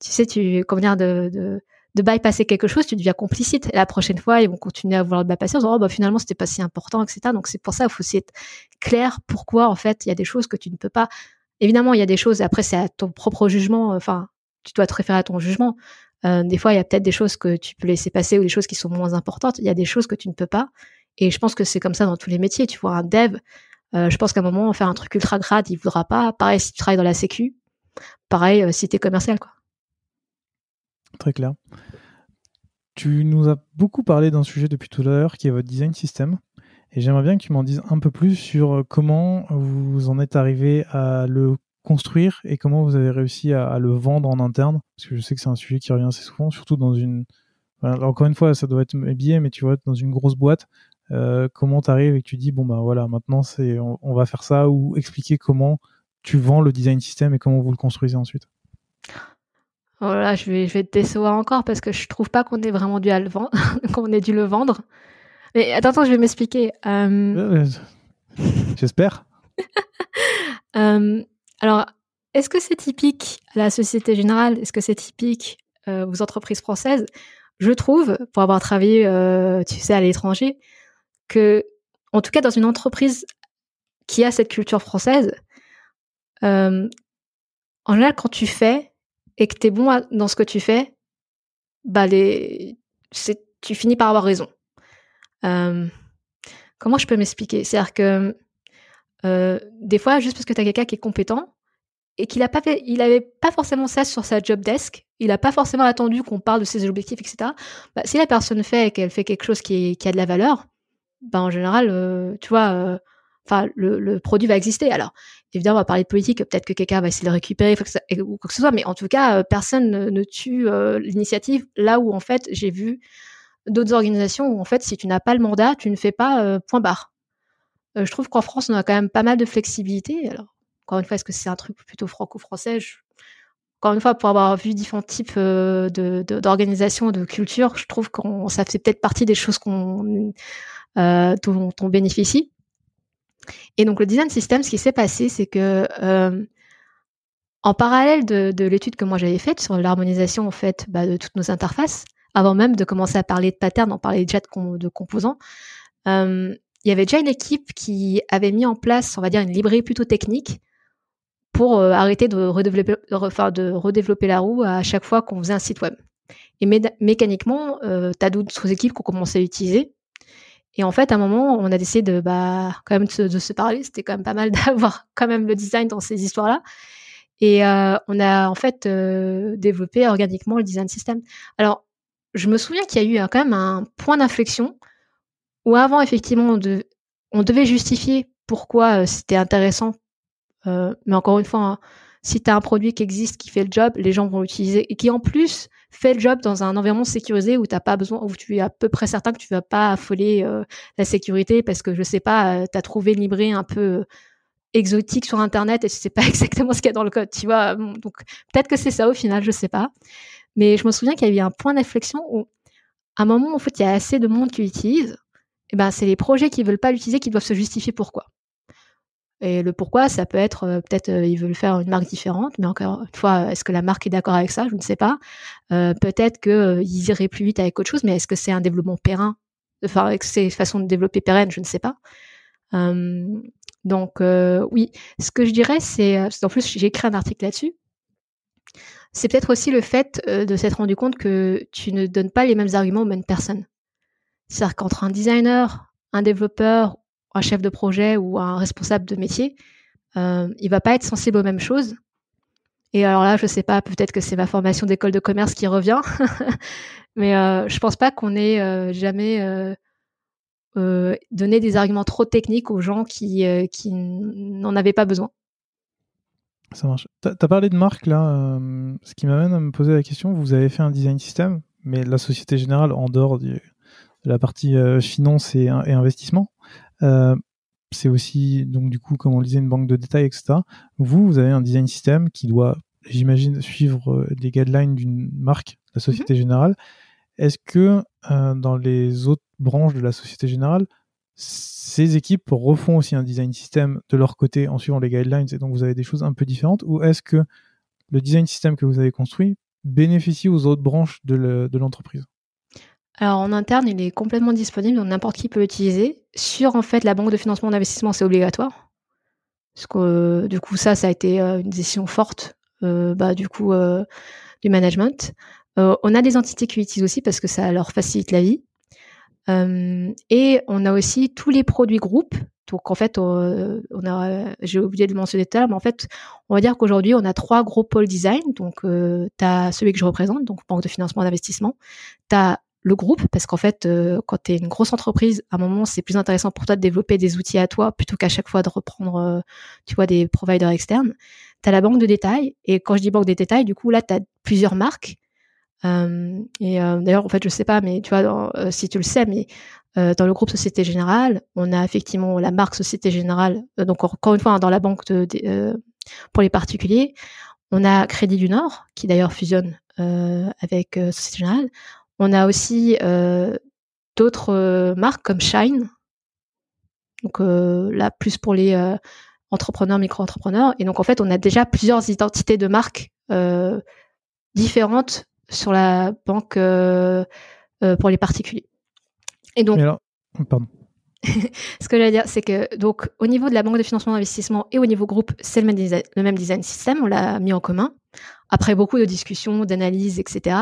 tu sais, tu, comment dire, de bypasser quelque chose, tu deviens complicite. Et la prochaine fois, ils vont continuer à vouloir le bypasser en disant, oh, bah, finalement, c'était pas si important, etc. Donc, c'est pour ça, il faut aussi être clair pourquoi, en fait, il y a des choses que tu ne peux pas. Évidemment, il y a des choses, après, c'est à ton propre jugement, enfin, tu dois te référer à ton jugement. Euh, des fois, il y a peut-être des choses que tu peux laisser passer ou des choses qui sont moins importantes. Il y a des choses que tu ne peux pas. Et je pense que c'est comme ça dans tous les métiers. Tu vois, un dev, euh, je pense qu'à un moment, faire un truc ultra grade, il voudra pas. Pareil si tu travailles dans la sécu. Pareil euh, si tu es commercial, quoi. Très clair. Tu nous as beaucoup parlé d'un sujet depuis tout à l'heure qui est votre design system. Et j'aimerais bien que tu m'en dises un peu plus sur euh, comment vous en êtes arrivé à le construire et comment vous avez réussi à, le vendre en interne. Parce que je sais que c'est un sujet qui revient assez souvent, surtout dans une. encore une fois, ça doit être billet, mais tu vois, dans une grosse boîte, euh, comment tu arrives et que tu dis, bon, ben voilà, maintenant, c'est, on, va faire ça, ou expliquer comment tu vends le design system et comment vous le construisez ensuite. Oh je vais, je vais te décevoir encore parce que je trouve pas qu'on ait vraiment dû le vendre, qu'on ait dû le vendre. Mais attends, attends je vais m'expliquer. Euh, j'espère. Euh, alors, est-ce que c'est typique à la Société Générale? Est-ce que c'est typique euh, aux entreprises françaises? Je trouve, pour avoir travaillé, tu sais, à l'étranger, que, en tout cas, dans une entreprise qui a cette culture française, en général, quand tu fais, et que tu es bon dans ce que tu fais, bah les, tu finis par avoir raison. Euh, comment je peux m'expliquer? C'est-à-dire que euh, des fois, juste parce que tu as quelqu'un qui est compétent et qu'il a pas pas forcément ça sur sa job desk, il a pas forcément attendu qu'on parle de ses objectifs, etc. Bah, si la personne fait et qu'elle fait quelque chose qui, a de la valeur, bah en général, euh, tu vois, le, le, produit va exister. Alors évidemment, on va parler de politique, peut-être que quelqu'un va essayer de récupérer ou quoi que ce soit, mais en tout cas, euh, personne ne, tue euh, l'initiative là où en fait j'ai vu d'autres organisations où en fait si tu n'as pas le mandat, tu ne fais pas euh, point barre. je trouve qu'en France, on a quand même pas mal de flexibilité. Alors encore une fois, est-ce que c'est un truc plutôt franco-français? Encore une fois, pour avoir vu différents types d'organisations, de, de, culture, je trouve que ça fait peut-être partie des choses qu'on dont on bénéficie. Et donc le design system, ce qui s'est passé, c'est que euh, en parallèle de, de l'étude que moi j'avais faite sur l'harmonisation en fait bah, de toutes nos interfaces, avant même de commencer à parler de patterns, on parlait déjà de, de composants, euh, il y avait déjà une équipe qui avait mis en place, on va dire, une librairie plutôt technique pour euh, arrêter de redévelopper, la roue à chaque fois qu'on faisait un site web. Et mécaniquement, tu as d'autres équipes qui ont commencé à l'utiliser. Et en fait, à un moment, on a décidé de, bah, quand même de, se parler. C'était quand même pas mal d'avoir quand même le design dans ces histoires-là. Et euh, on a en fait euh, développé organiquement le design system. Alors, je me souviens qu'il y a eu quand même un point d'inflexion où avant, effectivement, on, devait justifier pourquoi euh, c'était intéressant. mais encore une fois, hein, si tu as un produit qui existe, qui fait le job, les gens vont l'utiliser et qui en plus fait le job dans un environnement sécurisé où t'as pas besoin, où tu es à peu près certain que tu vas pas affoler euh, la sécurité parce que je sais pas, euh, tu as trouvé une librairie un peu euh, exotique sur internet et tu sais pas exactement ce qu'il y a dans le code, tu vois. Donc peut-être que c'est ça au final, je sais pas. Mais je me souviens qu'il y avait un point d'inflexion où à un moment en fait il y a assez de monde qui l'utilise, et ben c'est les projets qui veulent pas l'utiliser qui doivent se justifier pourquoi. Et le pourquoi, ça peut être peut-être ils veulent faire une marque différente, mais encore une fois, est-ce que la marque est d'accord avec ça? Je ne sais pas. peut-être qu'ils iraient plus vite avec autre chose, mais est-ce que c'est un développement périn Enfin, ces façons de développer pérenne, je ne sais pas. donc oui, ce que je dirais, c'est en plus j'ai écrit un article là-dessus. C'est peut-être aussi le fait de s'être rendu compte que tu ne donnes pas les mêmes arguments aux mêmes personnes. C'est-à-dire qu'entre un designer, un développeur, un chef de projet ou un responsable de métier, euh, il va pas être sensible aux mêmes choses. Et alors là, je sais pas, peut-être que c'est ma formation d'école de commerce qui revient, mais euh, je pense pas qu'on ait euh, jamais euh, donné des arguments trop techniques aux gens qui, n'en avaient pas besoin. Ça marche. Tu as parlé de marque là, ce qui m'amène à me poser la question, vous avez fait un design system, mais la Société Générale, en dehors de la partie finance et, investissement, c'est aussi, donc du coup, comme on le disait, une banque de détails, etc. Vous, vous avez un design system qui doit, j'imagine, suivre les guidelines d'une marque, la Société mhm. Générale. Est-ce que euh, dans les autres branches de la Société Générale, ces équipes refont aussi un design system de leur côté en suivant les guidelines et donc vous avez des choses un peu différentes? Ou est-ce que le design system que vous avez construit bénéficie aux autres branches de l'entreprise? Alors en interne, il est complètement disponible, donc n'importe qui peut l'utiliser. Sur en fait la banque de financement d'investissement, c'est obligatoire. Parce que euh, du coup, ça, ça a été euh, une décision forte euh, bah, du coup du management. on a des entités qui l'utilisent aussi parce que ça leur facilite la vie. et on a aussi tous les produits groupes. Donc en fait, a, j'ai oublié de le mentionner tout à l'heure, mais en fait, on va dire qu'aujourd'hui, on a trois gros pôles design. Donc, tu as celui que je représente, donc banque de financement d'investissement. Le groupe, parce qu'en fait, euh, quand tu es une grosse entreprise, à un moment, c'est plus intéressant pour toi de développer des outils à toi plutôt qu'à chaque fois de reprendre, euh, tu vois, des providers externes. Tu as la banque de détail, et quand je dis banque de détail, du coup, là, tu as plusieurs marques. Euh, et d'ailleurs, en fait, je sais pas, mais tu vois, si tu le sais, mais dans le groupe Société Générale, on a effectivement la marque Société Générale. donc, encore une fois, hein, dans la banque de, pour les particuliers, on a Crédit du Nord, qui d'ailleurs fusionne avec Société Générale. On a aussi euh, d'autres euh, marques comme Shine, donc euh, là plus pour les entrepreneurs, micro-entrepreneurs. Et donc en fait, on a déjà plusieurs identités de marques différentes sur la banque pour les particuliers. Et donc, pardon. ce que j'allais dire, c'est que donc au niveau de la banque de financement d'investissement et au niveau groupe, c'est le, même design système, on l'a mis en commun. Après beaucoup de discussions, d'analyses, etc.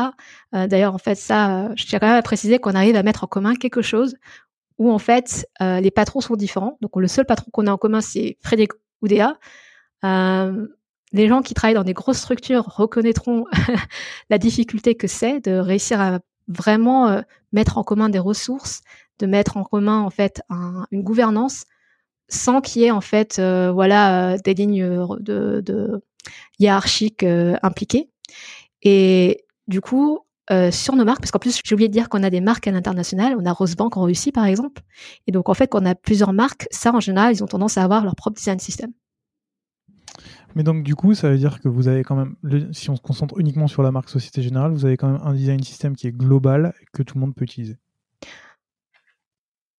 Euh, D'ailleurs, en fait, ça, je tiens quand même à préciser qu'on arrive à mettre en commun quelque chose où en fait euh, les patrons sont différents. Donc le seul patron qu'on a en commun, c'est Frédéric Oudéa. Euh, les gens qui travaillent dans des grosses structures reconnaîtront la difficulté que c'est de réussir à vraiment euh, mettre en commun des ressources, de mettre en commun en fait une gouvernance sans qu'il y ait en fait euh, voilà euh, des lignes de, de hiérarchiques impliquées. Et du coup, sur nos marques, parce qu'en plus j'ai oublié de dire qu'on a des marques à l'international, on a Rosebank en Russie par exemple, et donc en fait quand on a plusieurs marques, ça en général ils ont tendance à avoir leur propre design system. Mais donc, du coup, ça veut dire que vous avez quand même, si on se concentre uniquement sur la marque Société Générale, vous avez quand même un design system qui est global que tout le monde peut utiliser.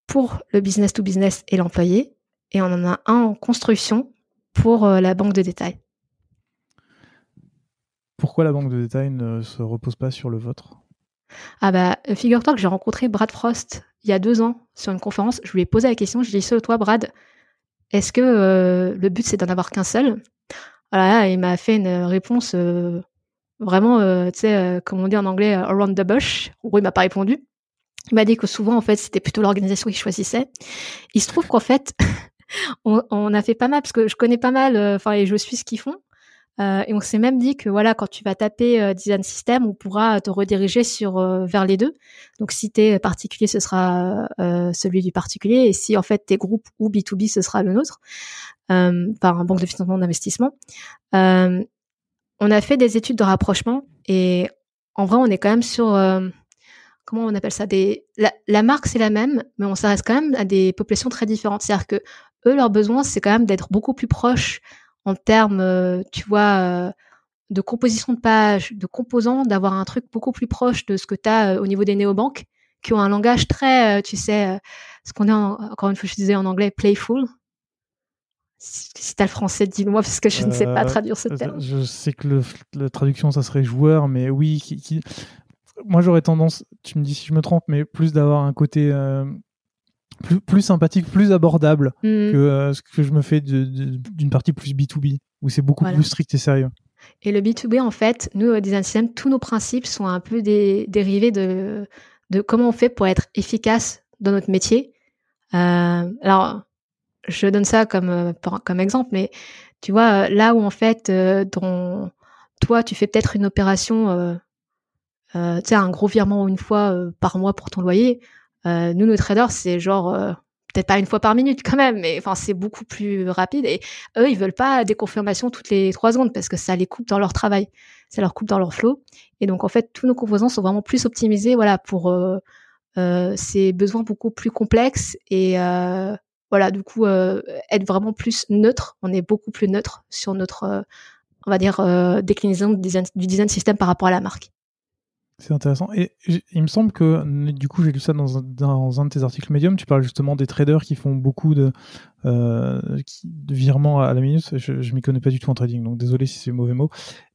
Pour le business to business et l'employé, et on en a un en construction pour euh, la banque de détail. Pourquoi la banque de détail ne se repose pas sur le vôtre? Ah bah, figure-toi que j'ai rencontré Brad Frost il y a deux ans sur une conférence. Je lui ai posé la question, je lui ai dit, toi Brad, est-ce que euh, le but c'est d'en avoir qu'un seul? Voilà, il m'a fait une réponse euh, vraiment, euh, tu sais, euh, comme on dit en anglais, around the bush. En gros, il m'a pas répondu. Il m'a dit que souvent, en fait, c'était plutôt l'organisation qui choisissait. Il se trouve qu'en fait, on, on, a fait pas mal parce que je connais pas mal, enfin, et je suis ce qu'ils font. Euh, et on s'est même dit que voilà, quand tu vas taper euh, design system, on pourra te rediriger sur euh, vers les deux. Donc si tu es particulier, ce sera celui du particulier, et si en fait t'es groupe ou B2B, ce sera le nôtre, par un banque de financement d'investissement. on a fait des études de rapprochement et en vrai, on est quand même sur comment on appelle ça des la, la marque c'est la même, mais on s'arrête quand même à des populations très différentes. C'est-à-dire que eux, leurs besoins, c'est quand même d'être beaucoup plus proches en termes, euh, tu vois, euh, de composition de page, de composants, d'avoir un truc beaucoup plus proche de ce que tu as euh, au niveau des néobanques, qui ont un langage très, tu sais, ce qu'on est encore une fois, je disais en anglais, playful. Si t'as le français, dis-le-moi parce que je ne sais pas traduire ce terme. Je sais que la traduction, ça serait joueur, mais oui. Qui, Moi, j'aurais tendance, tu me dis si je me trompe, mais plus d'avoir un côté plus, plus sympathique, plus abordable mmh. que ce que je me fais d'une partie plus B2B, où c'est beaucoup plus strict et sérieux. Et le B2B, en fait, nous, au Design System, tous nos principes sont un peu des dérivés de, de comment on fait pour être efficace dans notre métier. Euh, alors, je donne ça comme, euh, comme exemple, mais tu vois, là où en fait, euh, toi, tu fais peut-être une opération, tu sais, un gros virement une fois par mois pour ton loyer, nous, nos traders, c'est genre peut-être pas une fois par minute quand même, mais enfin c'est beaucoup plus rapide. Et eux, ils veulent pas des confirmations toutes les trois secondes parce que ça les coupe dans leur travail, ça leur coupe dans leur flow. Et donc en fait, tous nos composants sont vraiment plus optimisés, voilà, pour euh, euh, ces besoins beaucoup plus complexes et euh, voilà, du coup être vraiment plus neutre. On est beaucoup plus neutre sur notre, on va dire, déclinaison du design, du design system par rapport à la marque. C'est intéressant. Et il me semble que, du coup, j'ai lu ça dans un, dans un, de tes articles Medium. Tu parles justement des traders qui font beaucoup de, euh, de virements à la minute. Je, je m'y connais pas du tout en trading, donc désolé si c'est mauvais mot.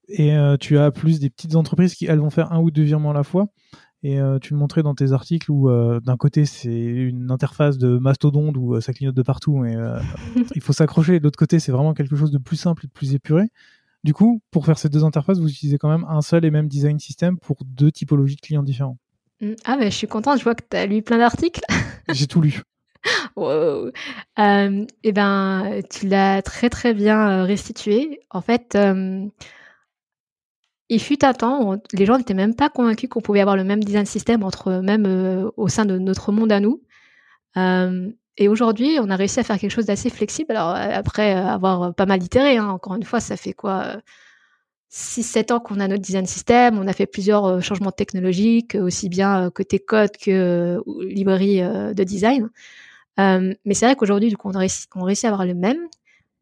Et euh, tu as plus des petites entreprises qui, elles, vont faire un ou deux virements à la fois. Et euh, tu le montrais dans tes articles où, d'un côté, c'est une interface de mastodonte où ça clignote de partout, et il faut s'accrocher. Et de l'autre côté, c'est vraiment quelque chose de plus simple et de plus épuré. Du coup, pour faire ces deux interfaces, vous utilisez quand même un seul et même design system pour deux typologies de clients différents. Mm. Ah, mais je suis contente, je vois que tu as lu plein d'articles. J'ai tout lu. wow. Euh, eh ben, tu l'as très très bien euh, restitué. En fait, euh, il fut un temps où les gens n'étaient même pas convaincus qu'on pouvait avoir le même design system entre même au sein de notre monde à nous. Et aujourd'hui, on a réussi à faire quelque chose d'assez flexible. Alors, euh, après euh, avoir pas mal itéré, hein, encore une fois, ça fait quoi 6-7 euh, ans qu'on a notre design system. On a fait plusieurs changements technologiques, aussi bien côté code que librairie de design. mais c'est vrai qu'aujourd'hui, du coup, on réussit, on réussit à avoir le même,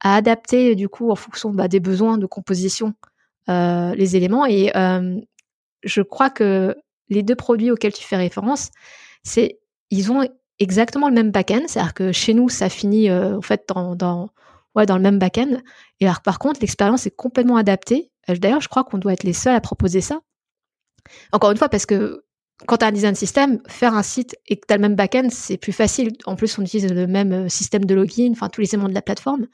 à adapter, du coup, en fonction bah, des besoins de composition, les éléments. Et je crois que les deux produits auxquels tu fais référence, c'est ils ont exactement le même back-end, c'est-à-dire que chez nous, ça finit euh, en fait dans, dans, ouais, dans le même back-end. Et alors, par contre, l'expérience est complètement adaptée. Euh, d'ailleurs, je crois qu'on doit être les seuls à proposer ça. Encore une fois, parce que quand tu as un design system, faire un site et que tu as le même back-end, c'est plus facile. En plus, on utilise le même euh, système de login, enfin tous les éléments de la plateforme.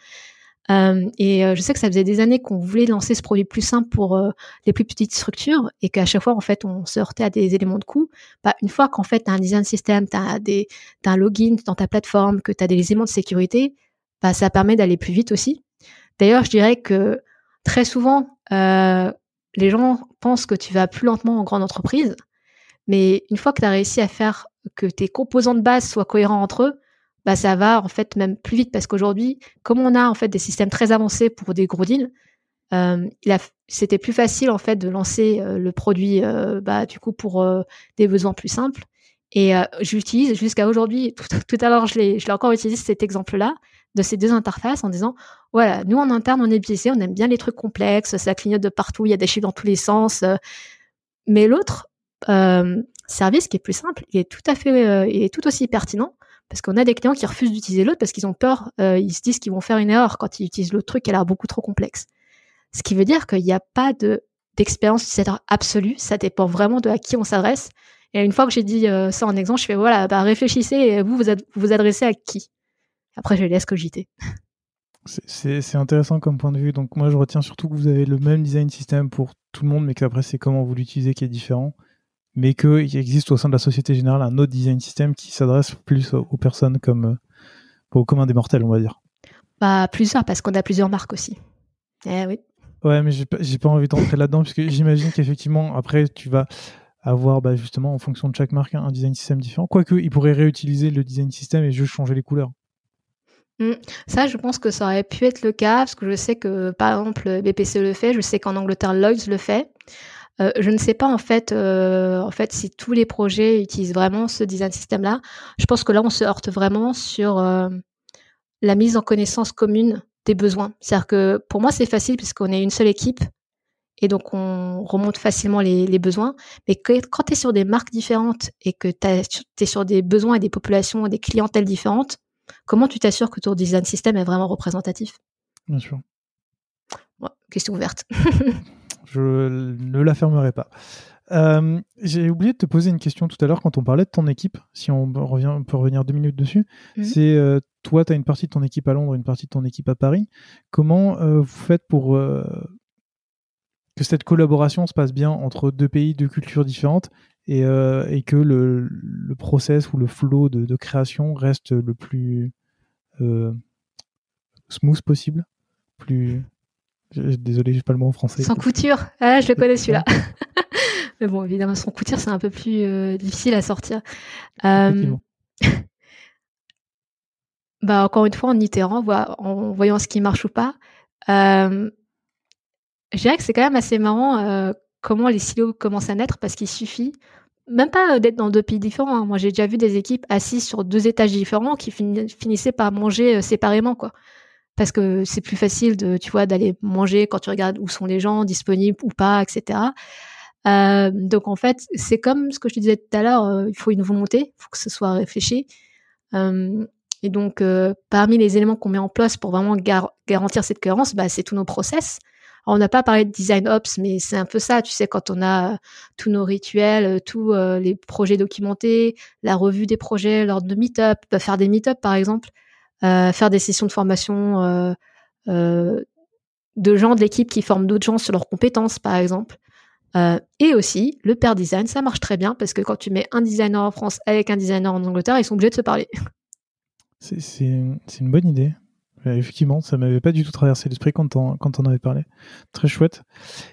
Euh, et euh, je sais que ça faisait des années qu'on voulait lancer ce produit plus simple pour euh, les plus petites structures et qu'à chaque fois, en fait, on se heurtait à des éléments de coût. Bah, une fois qu'en fait, tu un design system, tu as, un login dans ta plateforme, que tu as des éléments de sécurité, bah, ça permet d'aller plus vite aussi. D'ailleurs, je dirais que très souvent, les gens pensent que tu vas plus lentement en grande entreprise, mais une fois que tu as réussi à faire que tes composants de base soient cohérents entre eux, bah ça va en fait même plus vite parce qu'aujourd'hui, comme on a en fait des systèmes très avancés pour des gros deals, euh, c'était plus facile en fait de lancer euh, le produit euh, bah, du coup pour euh, des besoins plus simples. Et euh, j'utilise jusqu'à aujourd'hui, tout, tout, à l'heure je l'ai, encore utilisé cet exemple-là de ces deux interfaces en disant voilà, nous en interne on est biaisé, on aime bien les trucs complexes, ça clignote de partout, il y a des chiffres dans tous les sens. mais l'autre service qui est plus simple, il est tout à fait, il est tout aussi pertinent parce qu'on a des clients qui refusent d'utiliser l'autre parce qu'ils ont peur, euh, ils se disent qu'ils vont faire une erreur quand ils utilisent l'autre truc qui a l'air beaucoup trop complexe. Ce qui veut dire qu'il n'y a pas de d'expérience utilisateur absolue, ça dépend vraiment de à qui on s'adresse. Et une fois que j'ai dit euh, ça en exemple, je fais voilà, bah réfléchissez et vous vous, adressez à qui? Après, je laisse cogiter. C'est intéressant comme point de vue. Donc moi, je retiens surtout que vous avez le même design system pour tout le monde, mais qu'après, c'est comment vous l'utilisez qui est différent mais qu'il existe au sein de la Société Générale un autre design system qui s'adresse plus aux personnes comme euh, au commun des mortels, on va dire. Bah, plusieurs, parce qu'on a plusieurs marques aussi. Eh oui. Ouais, mais j'ai pas, pas envie d'entrer là-dedans, parce que j'imagine qu'effectivement, après, tu vas avoir bah, justement, en fonction de chaque marque, un design system différent. Quoique, ils pourraient réutiliser le design system et juste changer les couleurs. Mmh. Ça, je pense que ça aurait pu être le cas, parce que je sais que, par exemple, BPC le fait, je sais qu'en Angleterre, Lloyds le fait. Euh, je ne sais pas en fait, euh, en fait si tous les projets utilisent vraiment ce design system-là. Je pense que là, on se heurte vraiment sur euh, la mise en connaissance commune des besoins. C'est-à-dire que pour moi, c'est facile puisqu'on est une seule équipe et donc on remonte facilement les, les besoins. Mais que, quand tu es sur des marques différentes et que tu es sur des besoins et des populations, des clientèles différentes, comment tu t'assures que ton design system est vraiment représentatif? Bien sûr. question ouverte. Je ne la fermerai pas. Euh, j'ai oublié de te poser une question tout à l'heure quand on parlait de ton équipe, si on, revient, peut revenir deux minutes dessus. Mhm. C'est euh, toi, tu as une partie de ton équipe à Londres, une partie de ton équipe à Paris. Comment euh, vous faites pour que cette collaboration se passe bien entre deux pays, deux cultures différentes et, que le, le, process ou le flow de, création reste le plus smooth possible plus Désolé, j'ai pas le mot en français. Sans couture. Ah, je le connais celui-là. Mais bon, évidemment, sans couture, c'est un peu plus euh, difficile à sortir. Euh, bah, encore une fois, en itérant, en voyant ce qui marche ou pas, euh, je dirais que c'est quand même assez marrant comment les silos commencent à naître parce qu'il suffit même pas d'être dans deux pays différents. Hein. Moi, j'ai déjà vu des équipes assises sur deux étages différents qui finissaient par manger séparément, quoi parce que c'est plus facile de, tu vois, d'aller manger quand tu regardes où sont les gens disponibles ou pas, etc. Euh, donc en fait, c'est comme ce que je te disais tout à l'heure, euh, il faut une volonté, il faut que ce soit réfléchi. Euh, et donc, parmi les éléments qu'on met en place pour vraiment garantir cette cohérence, bah, c'est tous nos process. Alors, on n'a pas parlé de design ops, mais c'est un peu ça, tu sais, quand on a tous nos rituels, tous les projets documentés, la revue des projets lors de meet-up, faire des meet-up par exemple, faire des sessions de formation euh, euh, de gens de l'équipe qui forment d'autres gens sur leurs compétences, par exemple. et aussi, le pair design, ça marche très bien parce que quand tu mets un designer en France avec un designer en Angleterre, ils sont obligés de se parler. C'est une bonne idée. Effectivement, ça m'avait pas du tout traversé l'esprit quand on, quand on avait parlé. Très chouette.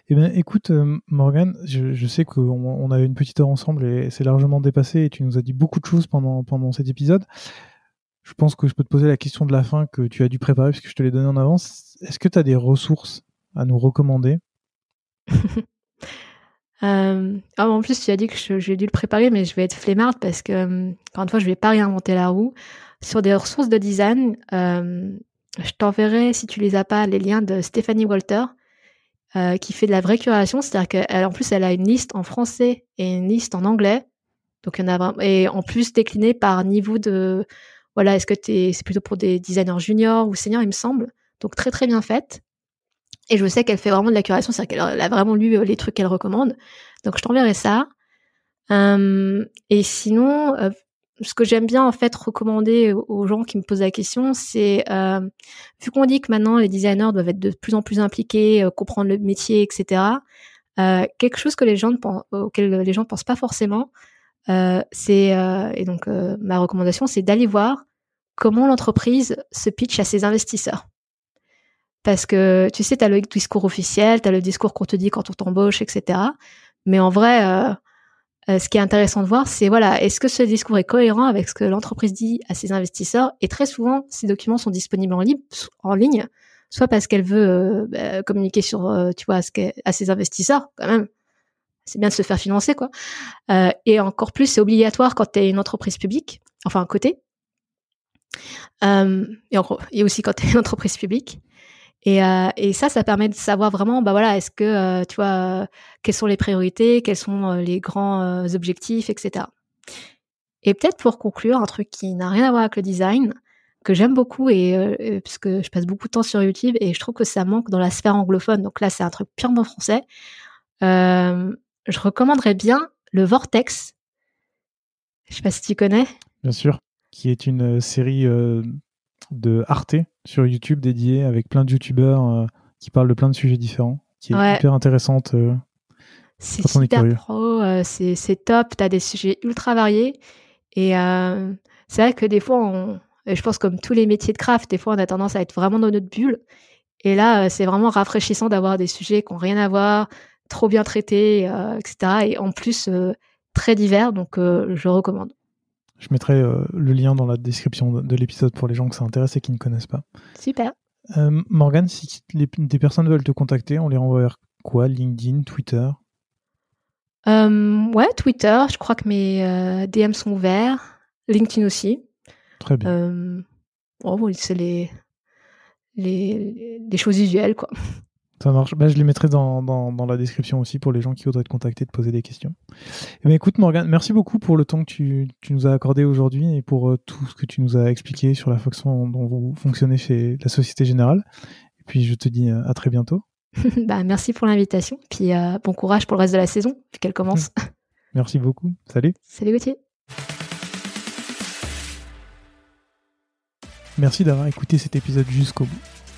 Eh bien, écoute, Morgan, je, je sais qu'on on avait une petite heure ensemble et c'est largement dépassé et tu nous as dit beaucoup de choses pendant, pendant cet épisode. Je pense que je peux te poser la question de la fin que tu as dû préparer parce que je te l'ai donné en avance. Est-ce que tu as des ressources à nous recommander? Euh, ah, En plus, tu as dit que j'ai dû le préparer, mais je vais être flemmarde parce que, euh, encore une fois, je vais pas réinventer la roue. Sur des ressources de design, euh, je t'enverrai, si tu les as pas, les liens de Stéphanie Walter, qui fait de la vraie curation. C'est-à-dire qu'en plus, elle a une liste en français et une liste en anglais. Donc, il y en a et en plus décliné par niveau de voilà, est-ce que c'est plutôt pour des designers juniors ou seniors, il me semble. Donc très très bien faite. Et je sais qu'elle fait vraiment de la curation, c'est-à-dire qu'elle a vraiment lu euh, les trucs qu'elle recommande. Donc je t'enverrai ça. Et sinon, euh, ce que j'aime bien en fait recommander aux gens qui me posent la question, c'est euh, vu qu'on dit que maintenant les designers doivent être de plus en plus impliqués, comprendre le métier, etc. quelque chose que les gens pensent, auquel les gens ne pensent pas forcément, euh, c'est euh, et donc euh, ma recommandation, c'est d'aller voir comment l'entreprise se pitch à ses investisseurs. Parce que tu sais, tu as le discours officiel, tu as le discours qu'on te dit quand on t'embauche, etc. Mais en vrai, ce qui est intéressant de voir, c'est voilà, est-ce que ce discours est cohérent avec ce que l'entreprise dit à ses investisseurs? Et très souvent, ces documents sont disponibles en, ligne, soit parce qu'elle veut bah, communiquer sur, tu vois, à ses investisseurs quand même c'est bien de se faire financer, quoi. Euh, et encore plus, c'est obligatoire quand tu es une entreprise publique, enfin, un côté. Euh, et, en, et aussi quand tu es une entreprise publique. Et, euh, et, ça, ça permet de savoir vraiment, bah voilà, est-ce que, tu vois, quelles sont les priorités, quels sont les grands objectifs, etc. Et peut-être pour conclure, un truc qui n'a rien à voir avec le design, que j'aime beaucoup et puisque je passe beaucoup de temps sur YouTube et je trouve que ça manque dans la sphère anglophone. Donc là, c'est un truc purement français. Euh, je recommanderais bien le Vortex. Je sais pas si tu connais. Bien sûr, qui est une euh, série euh, de Arte sur YouTube dédiée avec plein de youtubeurs euh, qui parlent de plein de sujets différents, qui est hyper intéressante. c'est super pro, c'est top, tu as des sujets ultra variés. Et c'est vrai que des fois, on, je pense comme tous les métiers de craft, des fois on a tendance à être vraiment dans notre bulle. Et là, c'est vraiment rafraîchissant d'avoir des sujets qui n'ont rien à voir, trop bien traité, euh, etc. Et en plus, euh, très divers, donc euh, je recommande. Je mettrai le lien dans la description de, l'épisode pour les gens que ça intéresse et qui ne connaissent pas. Super. Morgan, si des personnes veulent te contacter, on les renvoie vers quoi? LinkedIn, Twitter? Ouais, Twitter, je crois que mes DM sont ouverts. LinkedIn aussi. Très bien. Oh, c'est les, les, les choses usuelles, quoi. Ça marche. Bah, je les mettrai dans, dans, la description aussi pour les gens qui voudraient te contacter, te poser des questions. Eh ben, écoute, Morgan, merci beaucoup pour le temps que tu, tu nous as accordé aujourd'hui et pour euh, tout ce que tu nous as expliqué sur la façon dont vous fonctionnez chez la Société Générale. Et puis je te dis à très bientôt. bah, merci pour l'invitation. Puis bon courage pour le reste de la saison, qu'elle commence. Merci beaucoup. Salut. Salut Gauthier. Merci d'avoir écouté cet épisode jusqu'au bout.